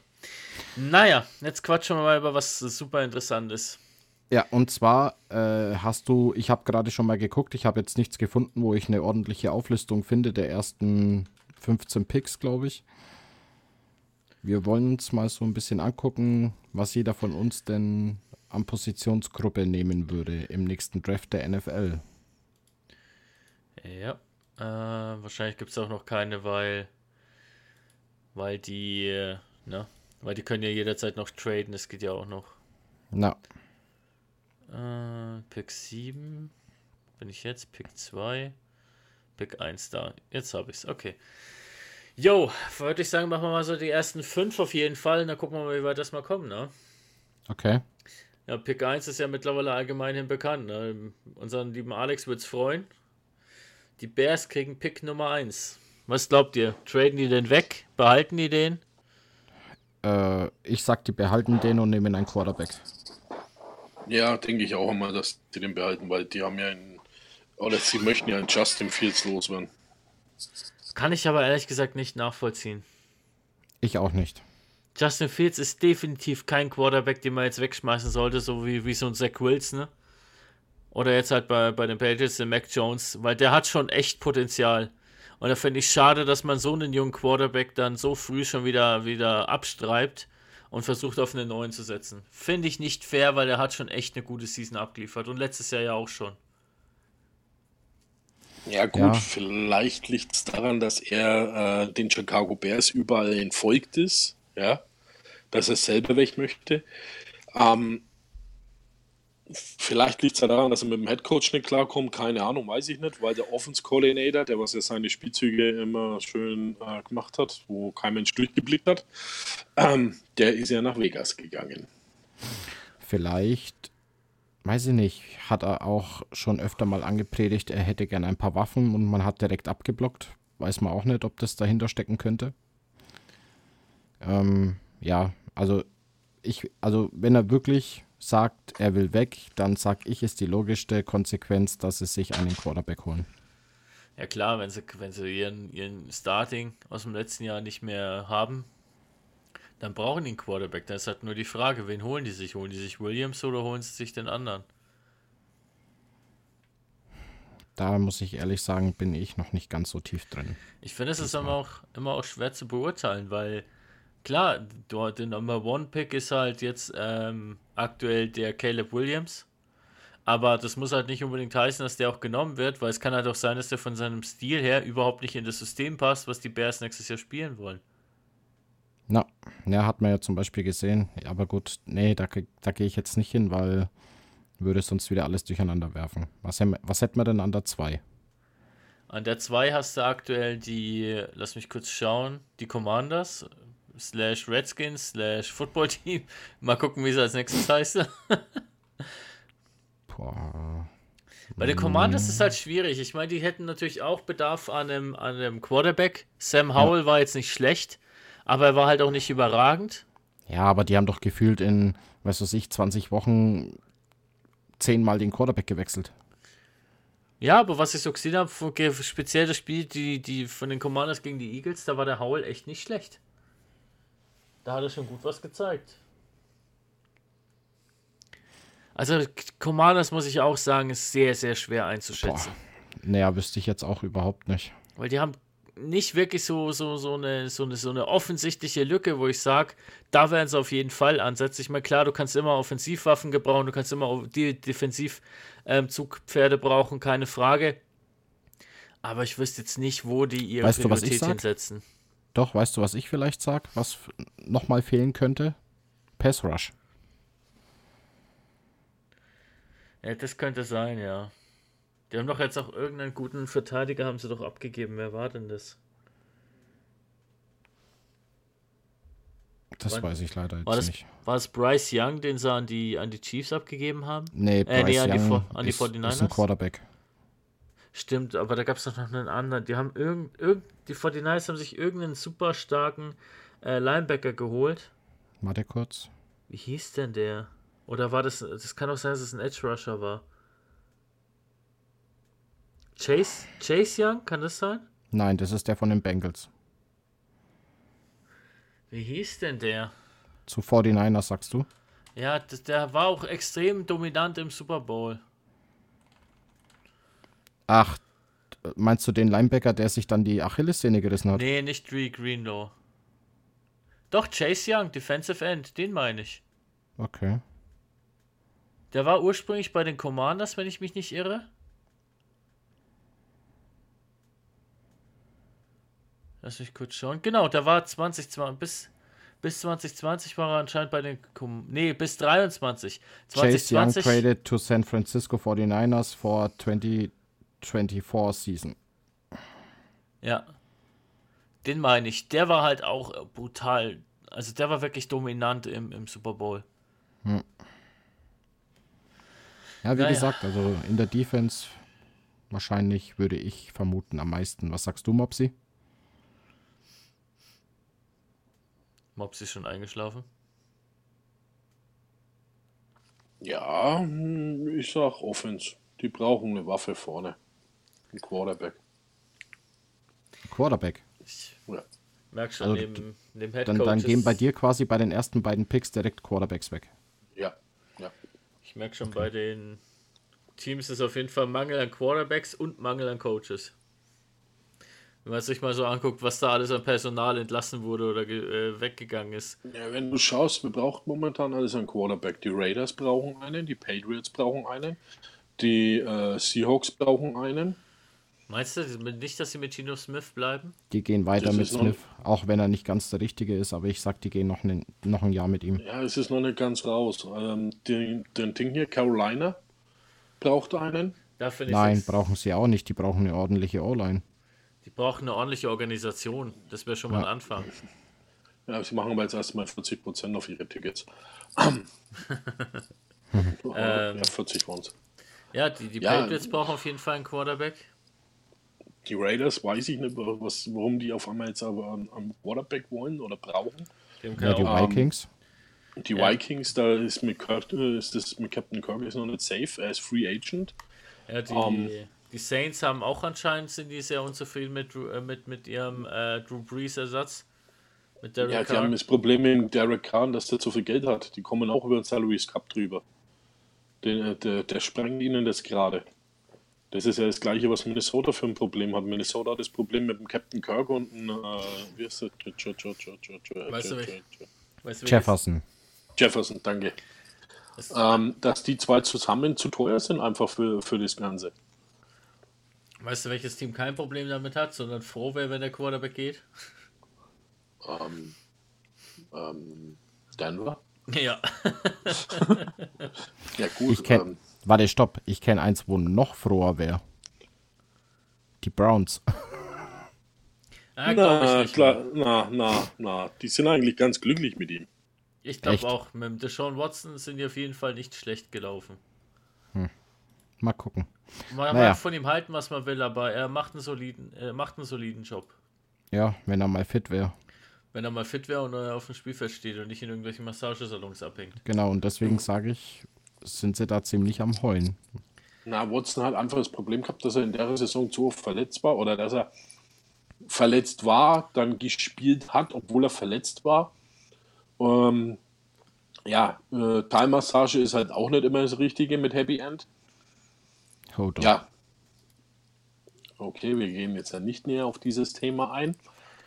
Naja, jetzt quatschen wir mal über was super Interessantes. Ja, und zwar äh, hast du, ich habe gerade schon mal geguckt, ich habe jetzt nichts gefunden, wo ich eine ordentliche Auflistung finde der ersten 15 Picks, glaube ich. Wir wollen uns mal so ein bisschen angucken, was jeder von uns denn an Positionsgruppe nehmen würde im nächsten Draft der NFL. Ja, äh, wahrscheinlich gibt es auch noch keine, weil, weil die, äh, ne, weil die können ja jederzeit noch traden, das geht ja auch noch. Na. Äh, Pick 7. Bin ich jetzt? Pick 2. Pick 1 da. Jetzt habe ich es. Okay. Jo, würde ich sagen, machen wir mal so die ersten 5 auf jeden Fall. Und dann gucken wir mal, wie weit das mal kommen, ne? Okay. Ja, Pick 1 ist ja mittlerweile allgemeinhin bekannt. Ne? Unseren lieben Alex wird es freuen. Die Bears kriegen Pick Nummer 1. Was glaubt ihr? Traden die den weg? Behalten die den? Äh, ich sag, die behalten den und nehmen einen Quarterback. Ja, denke ich auch immer, dass die den behalten, weil die haben ja einen, oder sie möchten ja einen Justin Fields loswerden. Kann ich aber ehrlich gesagt nicht nachvollziehen. Ich auch nicht. Justin Fields ist definitiv kein Quarterback, den man jetzt wegschmeißen sollte, so wie, wie so ein Zach Wilson, ne? Oder jetzt halt bei, bei den Patriots, den Mac Jones, weil der hat schon echt Potenzial. Und da finde ich schade, dass man so einen jungen Quarterback dann so früh schon wieder, wieder abstreibt und versucht auf einen neuen zu setzen. Finde ich nicht fair, weil er hat schon echt eine gute Season abgeliefert und letztes Jahr ja auch schon. Ja gut, ja. vielleicht liegt es daran, dass er äh, den Chicago Bears überall entfolgt ist, ja, dass er selber weg möchte. Ähm, Vielleicht liegt es ja daran, dass er mit dem Headcoach nicht klarkommt, keine Ahnung, weiß ich nicht, weil der Offense Coordinator, der was ja seine Spielzüge immer schön äh, gemacht hat, wo kein Mensch durchgeblickt hat, ähm, der ist ja nach Vegas gegangen. Vielleicht, weiß ich nicht, hat er auch schon öfter mal angepredigt, er hätte gern ein paar Waffen und man hat direkt abgeblockt. Weiß man auch nicht, ob das dahinter stecken könnte. Ähm, ja, also ich, also wenn er wirklich sagt, er will weg, dann sag ich, ist die logischste Konsequenz, dass sie sich einen Quarterback holen. Ja klar, wenn sie, wenn sie ihren, ihren Starting aus dem letzten Jahr nicht mehr haben, dann brauchen die einen Quarterback. Da ist halt nur die Frage, wen holen die sich? Holen die sich Williams oder holen sie sich den anderen? Da muss ich ehrlich sagen, bin ich noch nicht ganz so tief drin. Ich finde, es ist immer auch, immer auch schwer zu beurteilen, weil klar, der Number One Pick ist halt jetzt ähm, aktuell der Caleb Williams. Aber das muss halt nicht unbedingt heißen, dass der auch genommen wird, weil es kann halt auch sein, dass der von seinem Stil her überhaupt nicht in das System passt, was die Bears nächstes Jahr spielen wollen. Na, ja, hat man ja zum Beispiel gesehen. Aber gut, nee, da, da gehe ich jetzt nicht hin, weil würde sonst wieder alles durcheinander werfen. Was, was hätten wir denn an der 2? An der 2 hast du aktuell die, lass mich kurz schauen, die Commanders slash Redskins slash Football Team. Mal gucken, wie es als nächstes heißt. Boah. Bei den Commanders ist es halt schwierig. Ich meine, die hätten natürlich auch Bedarf an einem, an einem Quarterback. Sam Howell ja. war jetzt nicht schlecht, aber er war halt auch nicht überragend. Ja, aber die haben doch gefühlt in, weißt du ich, 20 Wochen zehnmal den Quarterback gewechselt. Ja, aber was ich so gesehen habe, speziell das Spiel die, die von den Commanders gegen die Eagles, da war der Howell echt nicht schlecht. Da hat er schon gut was gezeigt. Also Commanders muss ich auch sagen, ist sehr, sehr schwer einzuschätzen. Naja, wüsste ich jetzt auch überhaupt nicht. Weil die haben, nicht wirklich so, so, so, eine, so, eine, so eine offensichtliche Lücke, wo ich sage, da werden sie auf jeden Fall ansetzen. Ich meine, klar, du kannst immer Offensivwaffen gebrauchen, du kannst immer die Defensivzugpferde ähm, brauchen, keine Frage. Aber ich wüsste jetzt nicht, wo die ihre weißt Priorität du, hinsetzen. Doch, weißt du, was ich vielleicht sage, was nochmal fehlen könnte? Pass Rush. Ja, das könnte sein, ja. Die haben doch jetzt auch irgendeinen guten Verteidiger, haben sie doch abgegeben. Wer war denn das? Das war, weiß ich leider jetzt war das, nicht. War es Bryce Young, den sie an die, an die Chiefs abgegeben haben? Nee, Bryce äh, nee, an Young die, an die ist, 49ers. ist ein Quarterback. Stimmt, aber da gab es doch noch einen anderen. Die haben irgend, irgend, die 49ers haben sich irgendeinen super starken äh, Linebacker geholt. Warte kurz. Wie hieß denn der? Oder war das, das kann auch sein, dass es ein Edge Rusher war. Chase, Chase Young, kann das sein? Nein, das ist der von den Bengals. Wie hieß denn der? Zu 49ers, sagst du? Ja, das, der war auch extrem dominant im Super Bowl. Ach, meinst du den Linebacker, der sich dann die Achillessehne gerissen hat? Nee, nicht Dre Greenlow. Doch, Chase Young, Defensive End, den meine ich. Okay. Der war ursprünglich bei den Commanders, wenn ich mich nicht irre. Lass mich kurz schauen. Genau, der war 2020 bis bis 2020 war er anscheinend bei den Com nee, bis 23. 2020. Chase Young traded to San Francisco 49ers for 20 24-Season. Ja. Den meine ich. Der war halt auch äh, brutal. Also der war wirklich dominant im, im Super Bowl. Hm. Ja, wie naja. gesagt, also in der Defense wahrscheinlich würde ich vermuten am meisten. Was sagst du, Mopsi? Mopsi ist schon eingeschlafen. Ja, hm, ich sag Offense. Die brauchen eine Waffe vorne. Ein Quarterback. Quarterback? Ich ja. merk schon, also, neben, neben Head dann, dann gehen bei dir quasi bei den ersten beiden Picks direkt Quarterbacks weg. Ja, ja. Ich merke schon, okay. bei den Teams ist auf jeden Fall Mangel an Quarterbacks und Mangel an Coaches. Wenn man sich mal so anguckt, was da alles an Personal entlassen wurde oder äh, weggegangen ist. Ja, wenn du schaust, wir brauchen momentan alles an Quarterback. Die Raiders brauchen einen, die Patriots brauchen einen, die äh, Seahawks brauchen einen. Meinst du nicht, dass sie mit Gino Smith bleiben? Die gehen weiter das mit Smith, auch wenn er nicht ganz der Richtige ist, aber ich sag, die gehen noch, ne, noch ein Jahr mit ihm. Ja, es ist noch nicht ganz raus. Ähm, den, den Ding hier, Carolina, braucht einen. Nein, brauchen sie auch nicht. Die brauchen eine ordentliche O-Line. Die brauchen eine ordentliche Organisation. Das wäre schon mal ja. ein Anfang. Ja, sie machen aber jetzt erstmal 40% auf ihre Tickets. ähm, ja, 40 waren es. Ja, die, die ja, Patriots brauchen auf jeden Fall einen Quarterback. Die Raiders weiß ich nicht, was, warum die auf einmal jetzt aber einen Quarterback wollen oder brauchen. Ja, die Vikings. Um, die ja. Vikings, da ist mit, Kirk, ist das mit Captain Kirk ist noch nicht safe, er ist Free Agent. Ja, die, um, ähm, die Saints haben auch anscheinend, sind die sehr unzufrieden mit, äh, mit, mit ihrem äh, Drew Brees Ersatz. Mit Derek ja, die haben das Problem mit Derek Carr, dass der zu viel Geld hat. Die kommen auch über den Salaries Cup drüber. Den, der, der sprengt ihnen das gerade. Das ist ja das gleiche, was Minnesota für ein Problem hat. Minnesota hat das Problem mit dem Captain Kirk und einem, äh, wie ist das? Weißt du, Jefferson. Jefferson, danke. Ähm, dass die zwei zusammen zu teuer sind, einfach für, für das Ganze. Weißt du, welches Team kein Problem damit hat, sondern froh wäre, wenn der Quarterback geht? Ähm, ähm, Denver? Ja. ja, gut. Ich kenn, ähm, warte, stopp. Ich kenne eins, wo noch froher wäre. Die Browns. Ah, na, klar, na, na, na. Die sind eigentlich ganz glücklich mit ihm. Ich glaube auch, mit Deshaun Watson sind die auf jeden Fall nicht schlecht gelaufen. Hm. Mal gucken. Man naja. mag von ihm halten, was man will, aber er macht einen soliden, er macht einen soliden Job. Ja, wenn er mal fit wäre. Wenn er mal fit wäre und er auf dem Spielfeld steht und nicht in irgendwelchen Massagesalons abhängt. Genau, und deswegen sage ich, sind sie da ziemlich am Heulen. Na, Watson hat einfach das Problem gehabt, dass er in der Saison zu oft verletzt war oder dass er verletzt war, dann gespielt hat, obwohl er verletzt war. Ähm, ja, äh, Teilmassage ist halt auch nicht immer das Richtige mit Happy End. Hold Ja. okay, wir gehen jetzt ja nicht näher auf dieses Thema ein.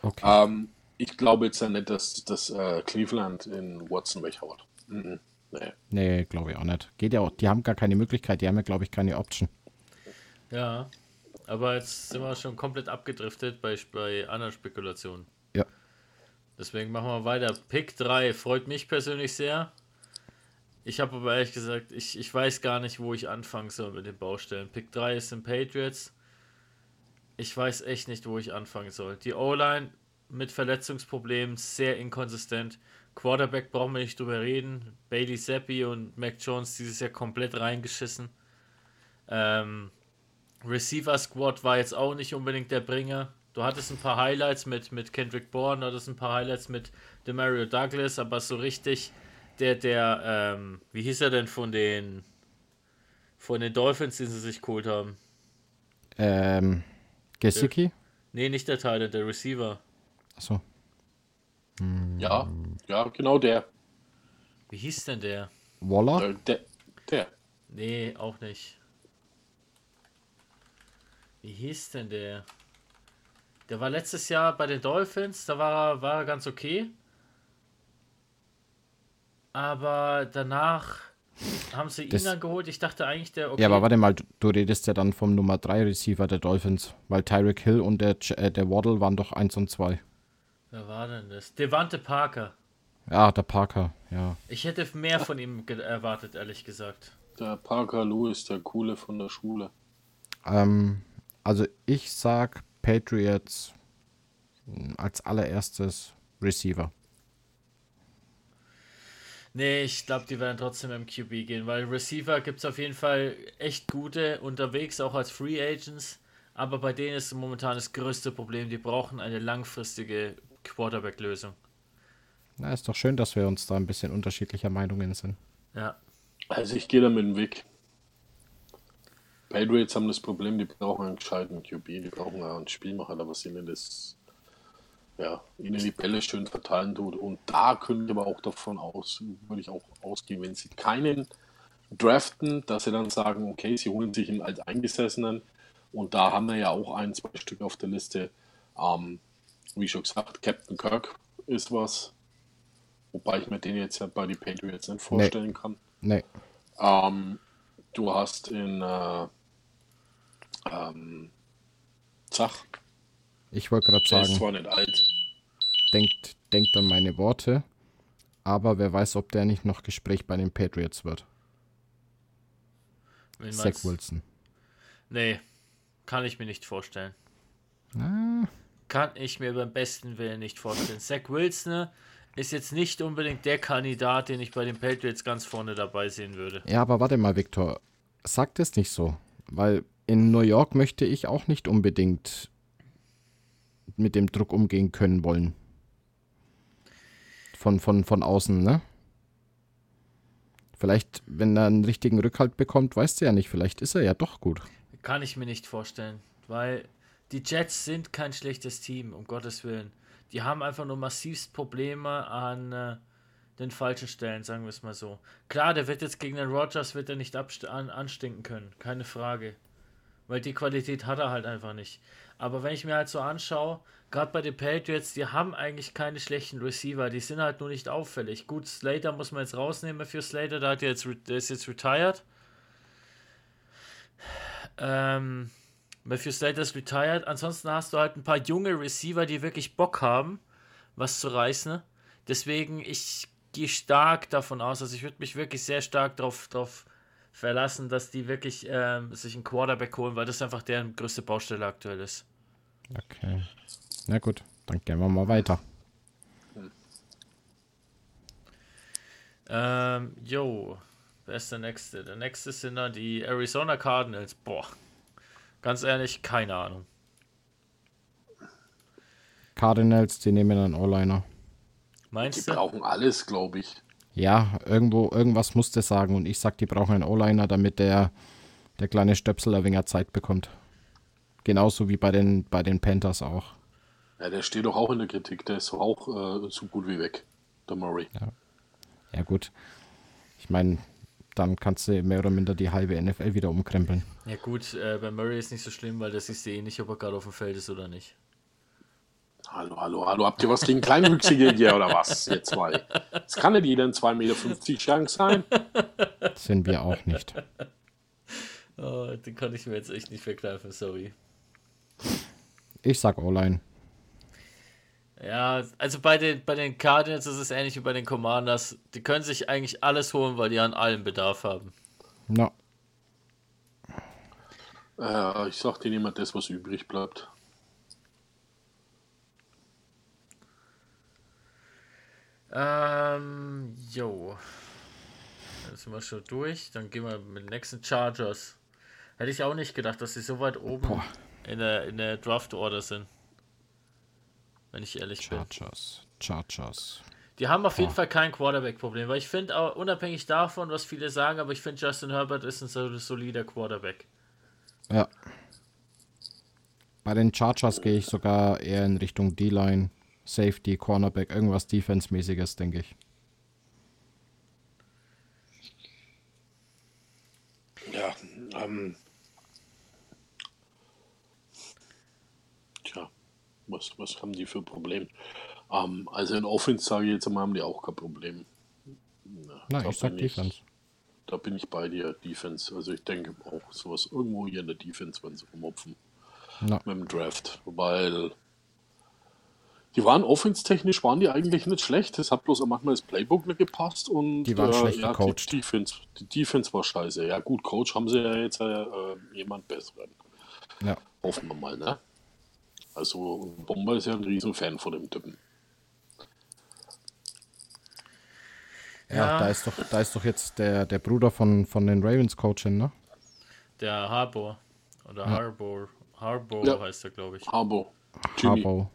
Okay. Ähm, ich glaube jetzt ja nicht, dass, dass äh, Cleveland in Watson weghaut. Mhm. Nee, nee glaube ich auch nicht. Geht ja auch, die haben gar keine Möglichkeit, die haben ja, glaube ich, keine Option. Ja, aber jetzt sind wir schon komplett abgedriftet bei, bei anderen Spekulationen. Ja. Deswegen machen wir weiter. Pick 3 freut mich persönlich sehr. Ich habe aber ehrlich gesagt, ich, ich weiß gar nicht, wo ich anfangen soll mit den Baustellen. Pick 3 ist in Patriots. Ich weiß echt nicht, wo ich anfangen soll. Die O-Line mit Verletzungsproblemen, sehr inkonsistent. Quarterback brauchen wir nicht drüber reden. Bailey Zappi und Mac Jones dieses Jahr komplett reingeschissen. Ähm, Receiver Squad war jetzt auch nicht unbedingt der Bringer. Du hattest ein paar Highlights mit, mit Kendrick Bourne, du hattest ein paar Highlights mit Demario Douglas, aber so richtig der, der, ähm, wie hieß er denn von den von den Dolphins, die sie sich geholt haben? Ähm, Gesicki? Nee, nicht der Teil, der Receiver. Achso. Hm. Ja, ja, genau der. Wie hieß denn der? Waller? Äh, der, der. Nee, auch nicht. Wie hieß denn der? Der war letztes Jahr bei den Dolphins, da war er, war er ganz okay. Aber danach haben sie ihn das, dann geholt. Ich dachte eigentlich, der okay. Ja, aber warte mal, du redest ja dann vom Nummer 3 Receiver der Dolphins, weil Tyreek Hill und der, äh, der Waddle waren doch 1 und 2. Wer war denn das? Devante Parker. Ja, der Parker, ja. Ich hätte mehr von ihm erwartet, ehrlich gesagt. Der Parker Lewis, der Coole von der Schule. Ähm, also ich sag Patriots als allererstes Receiver. Nee, ich glaube, die werden trotzdem im QB gehen, weil Receiver gibt es auf jeden Fall echt gute unterwegs, auch als Free Agents. Aber bei denen ist momentan das größte Problem, die brauchen eine langfristige Quarterback-Lösung. Na, ist doch schön, dass wir uns da ein bisschen unterschiedlicher Meinungen sind. Ja. Also ich gehe da mit dem Weg. Patriots haben das Problem, die brauchen einen gescheiten QB, die brauchen einen Spielmacher, der was ihnen das, ja, ihnen die Bälle schön verteilen tut. Und da können wir aber auch davon aus, würde ich auch ausgehen, wenn sie keinen draften, dass sie dann sagen, okay, sie holen sich einen als Eingesessenen. Und da haben wir ja auch ein, zwei Stück auf der Liste. Ähm, wie schon gesagt, Captain Kirk ist was, wobei ich mir den jetzt ja bei den Patriots nicht vorstellen nee. kann. Nee. Ähm, du hast in äh, ähm, Zach. Ich wollte gerade sagen. ist zwar nicht alt. Denkt, denkt an meine Worte, aber wer weiß, ob der nicht noch Gespräch bei den Patriots wird. Wen Zach Wilson. Nee, kann ich mir nicht vorstellen. Ah. Kann ich mir beim besten Willen nicht vorstellen. Zach Wilson ist jetzt nicht unbedingt der Kandidat, den ich bei den Patriots ganz vorne dabei sehen würde. Ja, aber warte mal, Victor. Sagt es nicht so. Weil in New York möchte ich auch nicht unbedingt mit dem Druck umgehen können wollen. Von, von, von außen, ne? Vielleicht, wenn er einen richtigen Rückhalt bekommt, weißt du ja nicht, vielleicht ist er ja doch gut. Kann ich mir nicht vorstellen, weil die Jets sind kein schlechtes Team, um Gottes Willen. Die haben einfach nur massivst Probleme an äh, den falschen Stellen, sagen wir es mal so. Klar, der wird jetzt gegen den Rogers wird er nicht an anstinken können, keine Frage. Weil die Qualität hat er halt einfach nicht. Aber wenn ich mir halt so anschaue, gerade bei den Patriots, die haben eigentlich keine schlechten Receiver, die sind halt nur nicht auffällig. Gut, Slater muss man jetzt rausnehmen für Slater, der, hat jetzt, der ist jetzt retired. Ähm, Matthew Slater ist retired. Ansonsten hast du halt ein paar junge Receiver, die wirklich Bock haben, was zu reißen. Deswegen, ich gehe stark davon aus, also ich würde mich wirklich sehr stark darauf drauf verlassen, dass die wirklich ähm, sich einen Quarterback holen, weil das einfach deren größte Baustelle aktuell ist. Okay. Na gut, dann gehen wir mal weiter. Ähm, jo, wer ist der nächste? Der nächste sind dann die Arizona Cardinals. Boah, ganz ehrlich, keine Ahnung. Cardinals, die nehmen einen O-Liner. Meinst die du? Die brauchen alles, glaube ich. Ja, irgendwo, irgendwas muss der sagen. Und ich sag, die brauchen einen O-Liner, damit der, der kleine Stöpsel ein wenig Zeit bekommt. Genauso wie bei den, bei den Panthers auch. Ja, der steht doch auch in der Kritik. Der ist auch äh, so gut wie weg, der Murray. Ja, ja gut. Ich meine, dann kannst du mehr oder minder die halbe NFL wieder umkrempeln. Ja gut, äh, bei Murray ist nicht so schlimm, weil das siehst du eh nicht, ob er gerade auf dem Feld ist oder nicht. Hallo, hallo, hallo, habt ihr was gegen Kleinwüchsige hier oder was? Ihr zwei. Das kann nicht jeder ein 2,50 Meter Schrank sein. Das sind wir auch nicht. Oh, den kann ich mir jetzt echt nicht verkneifen, sorry. Ich sag O-Line. Ja, also bei den, bei den Cardinals ist es ähnlich wie bei den Commanders. Die können sich eigentlich alles holen, weil die an allem Bedarf haben. No. Äh, ich sag dir immer das, was übrig bleibt. Ähm, jo. Dann sind wir schon durch. Dann gehen wir mit den nächsten Chargers. Hätte ich auch nicht gedacht, dass sie so weit oben in der, in der Draft-Order sind. Wenn ich ehrlich Chargers. bin. Chargers. Die haben auf jeden Fall kein Quarterback-Problem, weil ich finde, unabhängig davon, was viele sagen, aber ich finde, Justin Herbert ist ein solider Quarterback. Ja. Bei den Chargers gehe ich sogar eher in Richtung D-Line, Safety, Cornerback, irgendwas Defense-mäßiges, denke ich. Ja, ähm, was, was haben die für Probleme? Ähm, also in Offense sage ich jetzt mal, haben die auch kein Problem. Na, Na ich sag Defense. Da bin ich bei dir, Defense. Also ich denke auch sowas irgendwo hier in der Defense, wenn sie rumopfen. No. Mit dem Draft. Weil die waren offense-technisch, waren die eigentlich nicht schlecht. Es hat bloß manchmal das Playbook nicht gepasst und die waren äh, schlecht ja, gecoacht. Die Defense, die Defense war scheiße. Ja gut, Coach haben sie ja jetzt äh, jemand besseren. Ja. Hoffen wir mal, ne? Also Bomber ist ja ein Riesenfan von dem Typen. Ja, ja, da ist doch, da ist doch jetzt der, der Bruder von, von den Ravens Coachin, ne? Der Harbour. Oder ja. Harbour. Harbour ja. heißt er, glaube ich. Harbour. Harbour.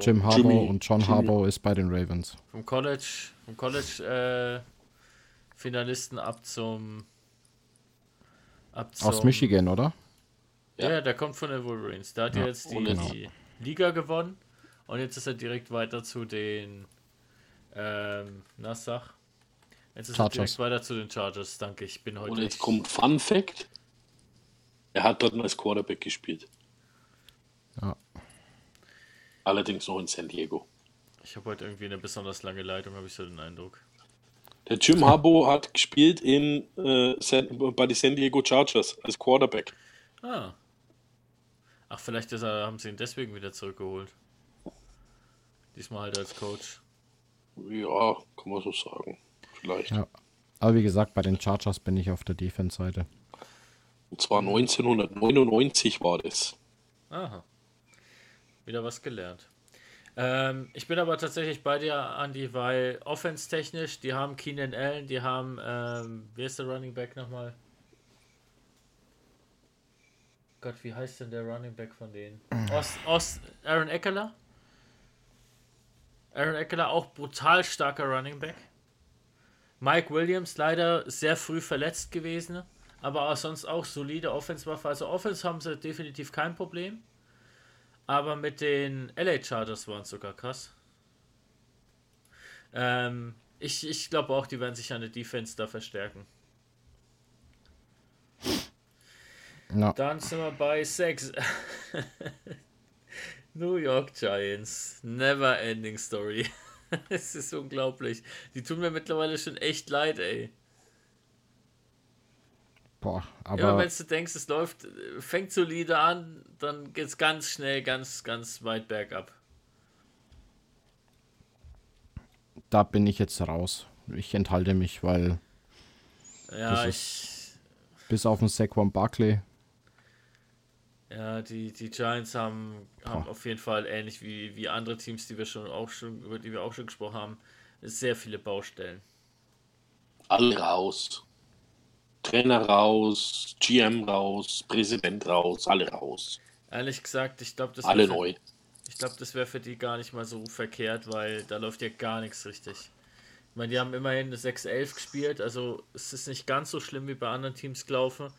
Jim Harbour und John Harbour ist bei den Ravens. Vom College, vom College äh, Finalisten ab zum, ab zum Aus Michigan, oder? Ja. ja, der kommt von den Wolverines. Da hat ja, er jetzt die, genau. die, Liga gewonnen und jetzt ist er direkt weiter zu den ähm, na sag. Jetzt ist Chargers. er direkt weiter zu den Chargers. Danke, ich bin heute. Und jetzt kommt Fun Fact. Er hat dort als Quarterback gespielt. Ja. Allerdings noch in San Diego. Ich habe heute irgendwie eine besonders lange Leitung, habe ich so den Eindruck. Der Jim Harbaugh hat gespielt in, äh, San, bei den San Diego Chargers als Quarterback. Ah. Ach, vielleicht er, haben sie ihn deswegen wieder zurückgeholt. Diesmal halt als Coach. Ja, kann man so sagen. Vielleicht. Ja. Aber wie gesagt, bei den Chargers bin ich auf der Defense-Seite. Und zwar 1999 war das. Aha. Wieder was gelernt. Ähm, ich bin aber tatsächlich bei dir, Andy, weil offense-technisch, die haben Keenan Allen, die haben, ähm, wie ist der Running Back nochmal? Gott, wie heißt denn der Running Back von denen? Ost, Ost, Aaron Eckler? Aaron Eckler auch brutal starker Running Back. Mike Williams leider sehr früh verletzt gewesen, aber auch sonst auch solide Offense-Waffe. Also Offense haben sie definitiv kein Problem. Aber mit den LA Chargers waren es sogar krass. Ähm, ich ich glaube auch, die werden sich an der Defense da verstärken. No. Dann sind wir bei 6. New York Giants. Never ending story. es ist unglaublich. Die tun mir mittlerweile schon echt leid, ey. Boah, aber. Ja, wenn du denkst, es läuft, fängt solide an, dann geht es ganz schnell, ganz, ganz weit bergab. Da bin ich jetzt raus. Ich enthalte mich, weil. Ja, ich. Bis auf den Saquon Barkley ja, die, die Giants haben, haben auf jeden Fall ähnlich wie, wie andere Teams, die wir schon auch schon, über die wir auch schon gesprochen haben, sehr viele Baustellen. Alle raus. Trainer raus, GM raus, Präsident raus, alle raus. Ehrlich gesagt, ich glaube, das alle für, neu. Ich glaube, das wäre für die gar nicht mal so verkehrt, weil da läuft ja gar nichts richtig. Ich meine, die haben immerhin eine 6-11 gespielt, also es ist nicht ganz so schlimm wie bei anderen Teams gelaufen,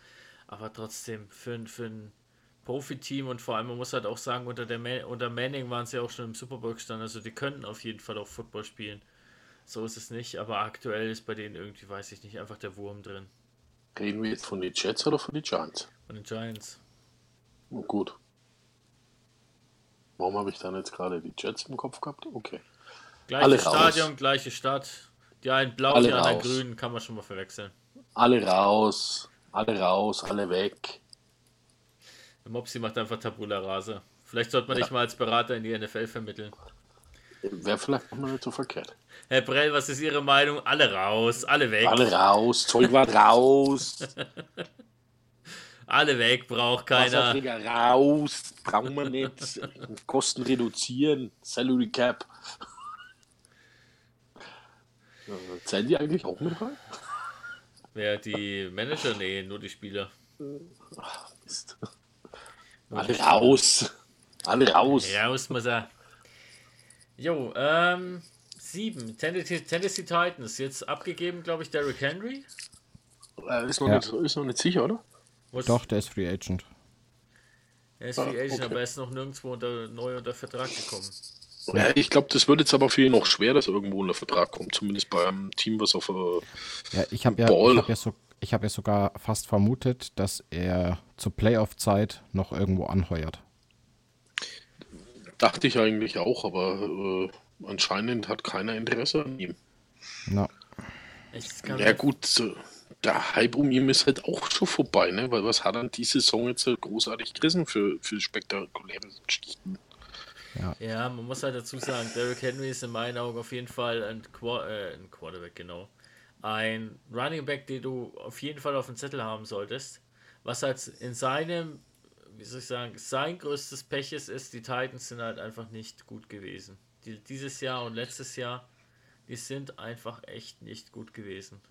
aber trotzdem für, für ein Profiteam und vor allem, man muss halt auch sagen, unter, der Man unter Manning waren sie auch schon im Super Bowl gestanden, also die könnten auf jeden Fall auch Football spielen. So ist es nicht, aber aktuell ist bei denen irgendwie, weiß ich nicht, einfach der Wurm drin. Reden wir jetzt von den Jets oder von den Giants? Von den Giants. Oh, gut. Warum habe ich dann jetzt gerade die Jets im Kopf gehabt? Okay. Gleiches Alle Stadion, raus. gleiche Stadt. Die einen blau, alle die anderen grün, kann man schon mal verwechseln. Alle raus, alle raus, alle weg. Mopsi macht einfach Tabula Rase. Vielleicht sollte man ja. dich mal als Berater in die NFL vermitteln. Wäre vielleicht noch mal nicht so verkehrt. Herr Brell, was ist Ihre Meinung? Alle raus, alle weg. Alle raus, Zeug war raus. alle weg, braucht keiner. raus, brauchen wir nicht. Kosten reduzieren, Salary Cap. Zählen die eigentlich auch mit rein? Wer, die Manager? Nee, nur die Spieler. Ach, Mist. Alle raus. Alle raus. Raus muss er. Jo, ähm, sieben. Tennessee, Tennessee Titans. Jetzt abgegeben, glaube ich, Derrick Henry. Äh, ist, noch ja. nicht, ist noch nicht sicher, oder? Was? Doch, der ist Free Agent. Er ist Free ah, Agent, okay. aber er ist noch nirgendwo unter, neu unter Vertrag gekommen. Ja, ich glaube, das wird jetzt aber für ihn noch schwer, dass er irgendwo unter Vertrag kommt. Zumindest bei einem Team, was auf äh, Ja, ich habe ja, ich hab ja, so, hab ja sogar fast vermutet, dass er zur Playoff-Zeit noch irgendwo anheuert. Dachte ich eigentlich auch, aber äh, anscheinend hat keiner Interesse an ihm. No. Ja gut, der Hype um ihn ist halt auch schon vorbei, ne? Weil was hat er diese Saison jetzt großartig gerissen für, für spektakuläre Geschichten? Ja. ja, man muss halt dazu sagen, Derrick Henry ist in meinen Augen auf jeden Fall ein, Qu äh, ein Quarterback, genau. Ein Running Back, den du auf jeden Fall auf dem Zettel haben solltest. Was halt in seinem, wie soll ich sagen, sein größtes Pech ist, ist, die Titans sind halt einfach nicht gut gewesen. Die, dieses Jahr und letztes Jahr, die sind einfach echt nicht gut gewesen.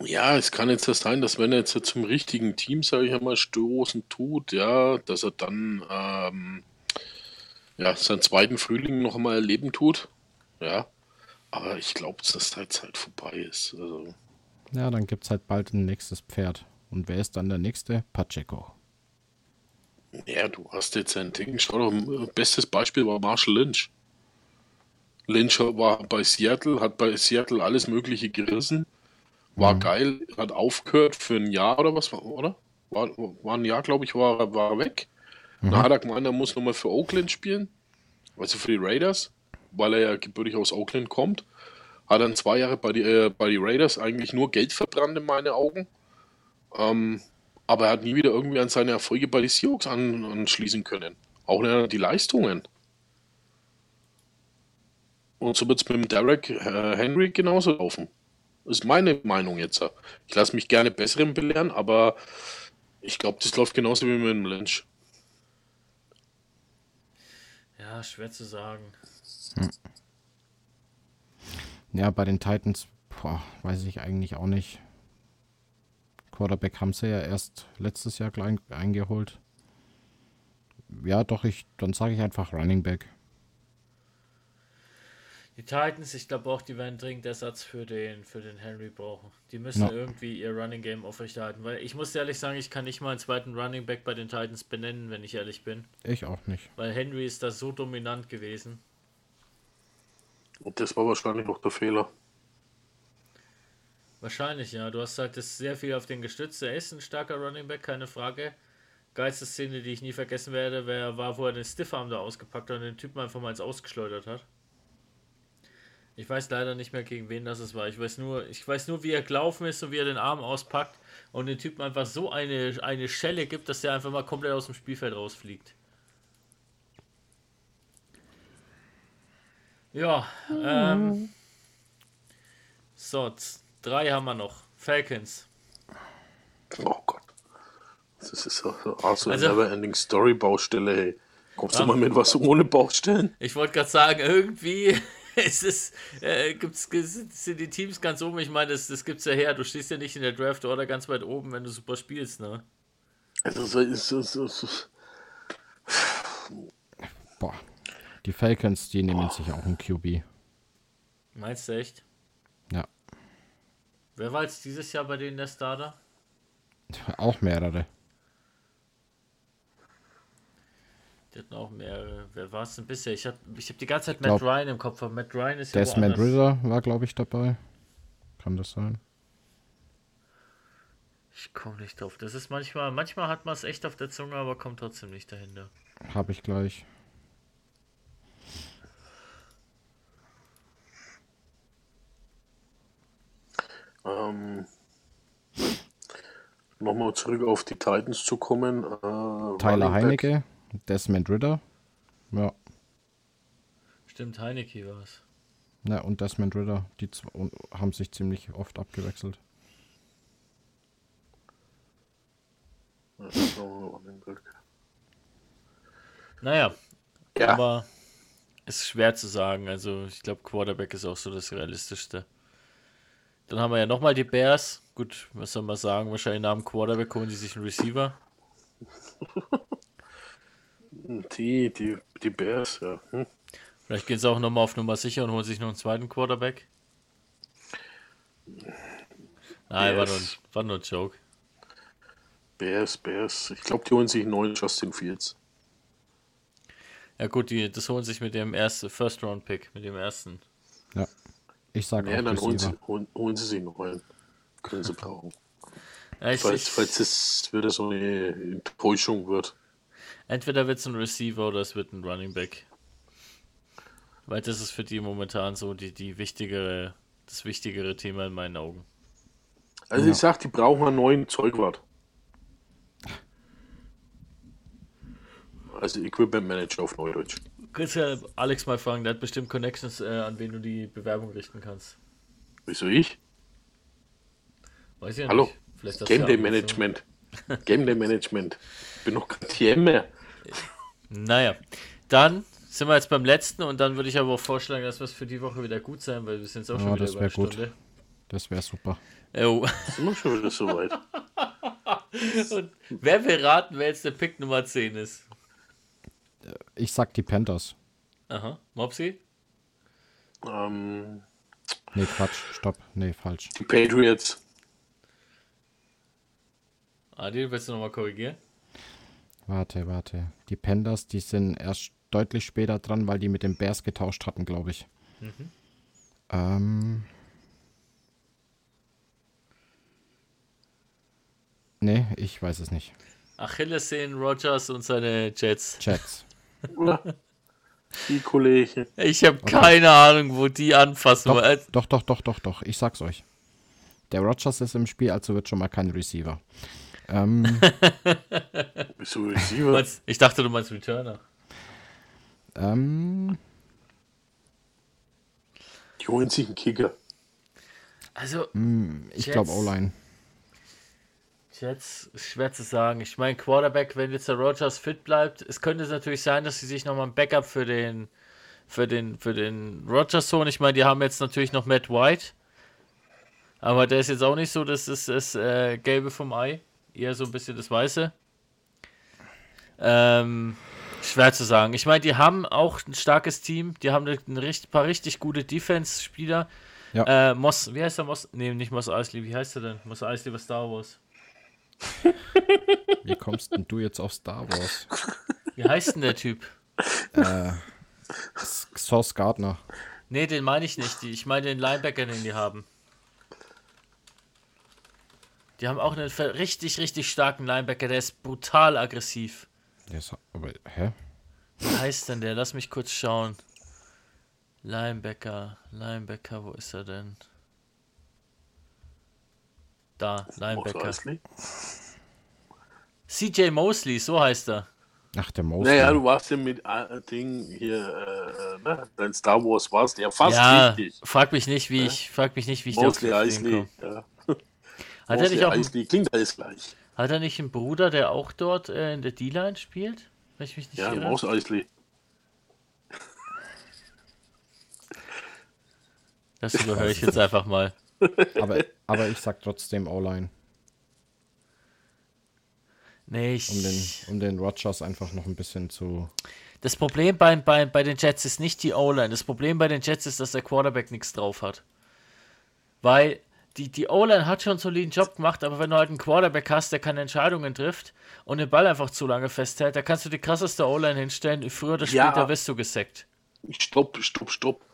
Ja, es kann jetzt das sein, dass wenn er jetzt zum richtigen Team, sage ich einmal, stoßen tut, ja, dass er dann ähm, ja, seinen zweiten Frühling noch einmal erleben tut. Ja, aber ich glaube, dass die Zeit vorbei ist. Also. Ja, dann gibt es halt bald ein nächstes Pferd. Und wer ist dann der nächste? Pacheco. Ja, du hast jetzt ein Ding. Schau doch, bestes Beispiel war Marshall Lynch. Lynch war bei Seattle, hat bei Seattle alles Mögliche gerissen. War mhm. geil, hat aufgehört für ein Jahr oder was, oder? War, war ein Jahr, glaube ich, war, war weg. Mhm. Dann hat er gemeint, er muss nochmal für Oakland spielen, also für die Raiders, weil er ja gebürtig aus Oakland kommt. Hat dann zwei Jahre bei die, äh, bei die Raiders eigentlich nur Geld verbrannt in meinen Augen. Ähm, aber er hat nie wieder irgendwie an seine Erfolge bei den Seahawks an, anschließen können. Auch nicht die Leistungen. Und so wird es mit dem Derek äh, Henry genauso laufen. Ist meine Meinung jetzt. Ich lasse mich gerne Besseren belehren, aber ich glaube, das läuft genauso wie mit dem Lynch. Ja, schwer zu sagen. Hm. Ja, bei den Titans, boah, weiß ich eigentlich auch nicht. Quarterback haben sie ja erst letztes Jahr klein eingeholt. Ja, doch, ich, dann sage ich einfach Running Back. Die Titans, ich glaube auch, die werden dringend Ersatz für den, für den Henry brauchen. Die müssen ja. irgendwie ihr Running Game aufrechterhalten. Weil ich muss ehrlich sagen, ich kann nicht mal einen zweiten Running Back bei den Titans benennen, wenn ich ehrlich bin. Ich auch nicht. Weil Henry ist da so dominant gewesen. Das war wahrscheinlich auch der Fehler. Wahrscheinlich, ja. Du hast halt das sehr viel auf den gestützt. Er ist ein starker Running Back, keine Frage. Geilste Szene, die ich nie vergessen werde, war, wo er den Stiffarm da ausgepackt hat und den Typen einfach mal ins Ausgeschleudert hat. Ich weiß leider nicht mehr, gegen wen das es war. Ich weiß nur, ich weiß nur, wie er gelaufen ist und wie er den Arm auspackt und den Typen einfach so eine, eine Schelle gibt, dass der einfach mal komplett aus dem Spielfeld rausfliegt. Ja, ähm. So, drei haben wir noch. Falcons. Oh Gott. Das ist so, so, so also, Never-Ending Story-Baustelle, hey. Kommst ja, du mal mit was ohne Baustellen? Ich wollte gerade sagen, irgendwie es ist, äh, gibt's, sind die Teams ganz oben. Ich meine, das, das gibt's ja her. Du stehst ja nicht in der Draft oder ganz weit oben, wenn du super spielst, ne? Also, so ist so, so, so. Boah. Die Falcons, die nehmen Boah. sich auch einen QB. Meinst du echt? Ja. Wer war jetzt dieses Jahr bei denen der Starter? Auch mehrere. Die hatten auch mehrere. Wer war es denn bisher? Ich habe ich hab die ganze Zeit Matt glaub, Ryan im Kopf. Aber Matt Ryan ist ja Desmond Ritter war, glaube ich, dabei. Kann das sein? Ich komme nicht drauf. Das ist manchmal, manchmal hat man es echt auf der Zunge, aber kommt trotzdem nicht dahinter. Habe ich gleich. Ähm, Nochmal zurück auf die Titans zu kommen. Äh, Tyler Heinecke, Desmond Ritter. Ja. Stimmt, Heinecke war es. Ja, und Desmond Ritter, die zwei, haben sich ziemlich oft abgewechselt. Naja, ja. aber ist schwer zu sagen. Also ich glaube, Quarterback ist auch so das Realistischste. Dann haben wir ja nochmal die Bears. Gut, was soll man sagen? Wahrscheinlich nach dem Quarterback holen sie sich einen Receiver. Die, die, die Bears, ja. Hm. Vielleicht gehen sie auch nochmal auf Nummer sicher und holen sich noch einen zweiten Quarterback. Nein, war nur, war nur ein Joke. Bears, Bears. Ich glaube, die holen sich einen neuen Justin Fields. Ja gut, die, das holen sich mit dem ersten First-Round-Pick, mit dem ersten. Ich sage ja, dann holen sie, holen, holen sie noch einen. Können sie brauchen. Ja, ich, falls, ich, falls es wieder so eine Enttäuschung wird. Entweder wird es ein Receiver oder es wird ein Running Back. Weil das ist für die momentan so die, die wichtigere, das wichtigere Thema in meinen Augen. Also ja. ich sag, die brauchen einen neuen Zeugwart. Also Equipment Manager auf Neudeutsch. Kannst ja Alex mal fragen, der hat bestimmt Connections, äh, an wen du die Bewerbung richten kannst. Wieso ich? Weiß ich ja Hallo? nicht. Game Day Management. Game Day Management. Bin noch kein TM mehr. Naja, dann sind wir jetzt beim letzten und dann würde ich aber auch vorschlagen, dass wir es für die Woche wieder gut sein, weil wir sind jetzt auch ja, schon wieder das über eine Stunde. Gut. Das wäre super. Oh. Sind wir schon wieder so weit. und wer will raten, wer jetzt der Pick Nummer 10 ist? Ich sag die Panthers. Aha. Mopsy? Ähm. Nee, Quatsch. Stopp. Nee, falsch. Die Patriots. Adil, willst du nochmal korrigieren? Warte, warte. Die Panthers, die sind erst deutlich später dran, weil die mit den Bears getauscht hatten, glaube ich. Mhm. Ähm. Nee, ich weiß es nicht. Achilles sehen Rogers und seine Jets. Jets. die Kollegen. Ich habe keine Ahnung, wo die anfassen. Doch, doch, doch, doch, doch, doch. Ich sag's euch. Der Rogers ist im Spiel, also wird schon mal kein Receiver. Ähm, Bist du Receiver? Ich dachte, du meinst Returner. Ähm, die holen sich einen Kicker. Also, hm, ich glaube O-Line. Jetzt schwer zu sagen. Ich meine, Quarterback, wenn jetzt der Rogers fit bleibt, es könnte natürlich sein, dass sie sich nochmal ein Backup für den für den für den Rogers holen. Ich meine, die haben jetzt natürlich noch Matt White, aber der ist jetzt auch nicht so, das ist das äh, Gelbe vom Ei, eher so ein bisschen das Weiße. Ähm, schwer zu sagen. Ich meine, die haben auch ein starkes Team, die haben ein richtig, paar richtig gute Defense-Spieler. Ja. Äh, Moss, wie heißt der Moss? Nee, nicht Moss Eisley, wie heißt der denn? Moss Eisley war Star Wars. Wie kommst denn du jetzt auf Star Wars? Wie heißt denn der Typ? Äh, Sauce Gardner. Nee, den meine ich nicht. Ich meine den Linebacker, den die haben. Die haben auch einen richtig, richtig starken Linebacker, der ist brutal aggressiv. Der ist, aber, hä? Wie heißt denn der? Lass mich kurz schauen. Linebacker, Linebacker, wo ist er denn? Da, Linebacker. CJ Mosley, so heißt er. Ach, der Mosley. Naja, du warst ja mit äh, Ding hier, äh, ne? Dein Star Wars warst ja fast ja, richtig. Frag mich nicht, wie ja? ich, frag mich nicht, wie ich Mosley Eisley, ja. Hat er nicht auch Eisley, klingt alles gleich. Hat er nicht einen Bruder, der auch dort äh, in der D-Line spielt? Wenn ich mich nicht ja, Maus Eisley. Das überhöre ich jetzt einfach mal aber, aber ich sag trotzdem O-Line. Nee, ich... Um den, um den Rogers einfach noch ein bisschen zu. Das Problem bei, bei, bei den Jets ist nicht die O-Line. Das Problem bei den Jets ist, dass der Quarterback nichts drauf hat. Weil die, die O-Line hat schon einen soliden Job gemacht, aber wenn du halt einen Quarterback hast, der keine Entscheidungen trifft und den Ball einfach zu lange festhält, da kannst du die krasseste O-Line hinstellen. Früher oder später ja, wirst du gesackt. Stopp, stopp, stopp.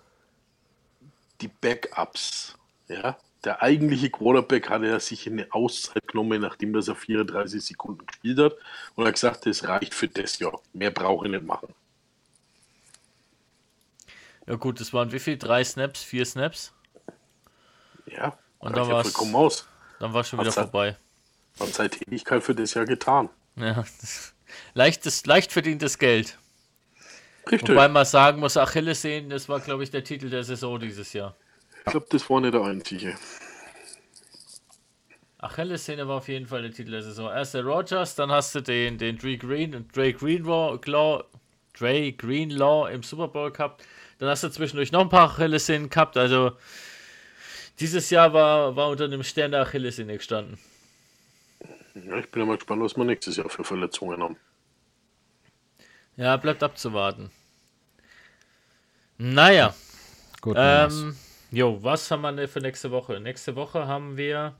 Die Backups, ja. Der eigentliche Quarterback hatte ja sich eine Auszeit genommen, nachdem er 34 Sekunden gespielt hat und hat gesagt, das reicht für das Jahr. Mehr brauche ich nicht machen. Ja gut, das waren wie viel? Drei Snaps? Vier Snaps? Ja. Und dann war es aus. Dann war schon wieder hat vorbei. Hat seine Tätigkeit für das Jahr getan. Ja, leichtes, leicht verdientes Geld. Richtig. Wobei man sagen muss, Achilles sehen, das war, glaube ich, der Titel der Saison dieses Jahr. Ich glaube, das war nicht der einzige. Achilles-Szene war auf jeden Fall der Titel der Saison. Erst der Rogers, dann hast du den, den Dre Green und Dre Greenlaw, Dre Greenlaw im Super Bowl gehabt. Dann hast du zwischendurch noch ein paar Achilles-Szenen gehabt. Also dieses Jahr war, war unter dem Stern der Achillessehne gestanden. Ja, ich bin ja mal gespannt, was wir nächstes Jahr für Verletzungen haben. Ja, bleibt abzuwarten. Naja. Gut. Ähm, jo, was haben wir für nächste Woche? Nächste Woche haben wir.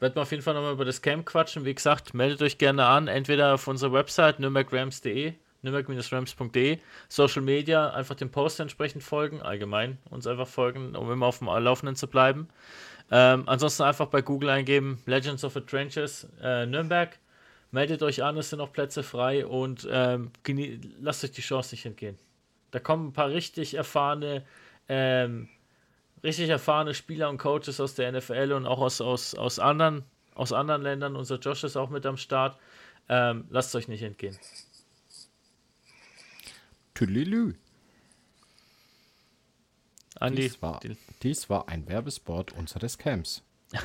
Werden wir auf jeden Fall nochmal über das Camp quatschen. Wie gesagt, meldet euch gerne an, entweder auf unserer Website nürnbergrams.de nürnberg-rams.de. Social Media, einfach dem Post entsprechend folgen, allgemein uns einfach folgen, um immer auf dem Laufenden zu bleiben. Ähm, ansonsten einfach bei Google eingeben, Legends of the Trenches äh, Nürnberg. Meldet euch an, es sind noch Plätze frei und ähm, lasst euch die Chance nicht entgehen. Da kommen ein paar richtig erfahrene, ähm, richtig erfahrene Spieler und Coaches aus der NFL und auch aus, aus, aus, anderen, aus anderen Ländern. Unser Josh ist auch mit am Start. Ähm, lasst euch nicht entgehen. Tüdelü. Andi, dies war, dies war ein Werbespot unseres Camps.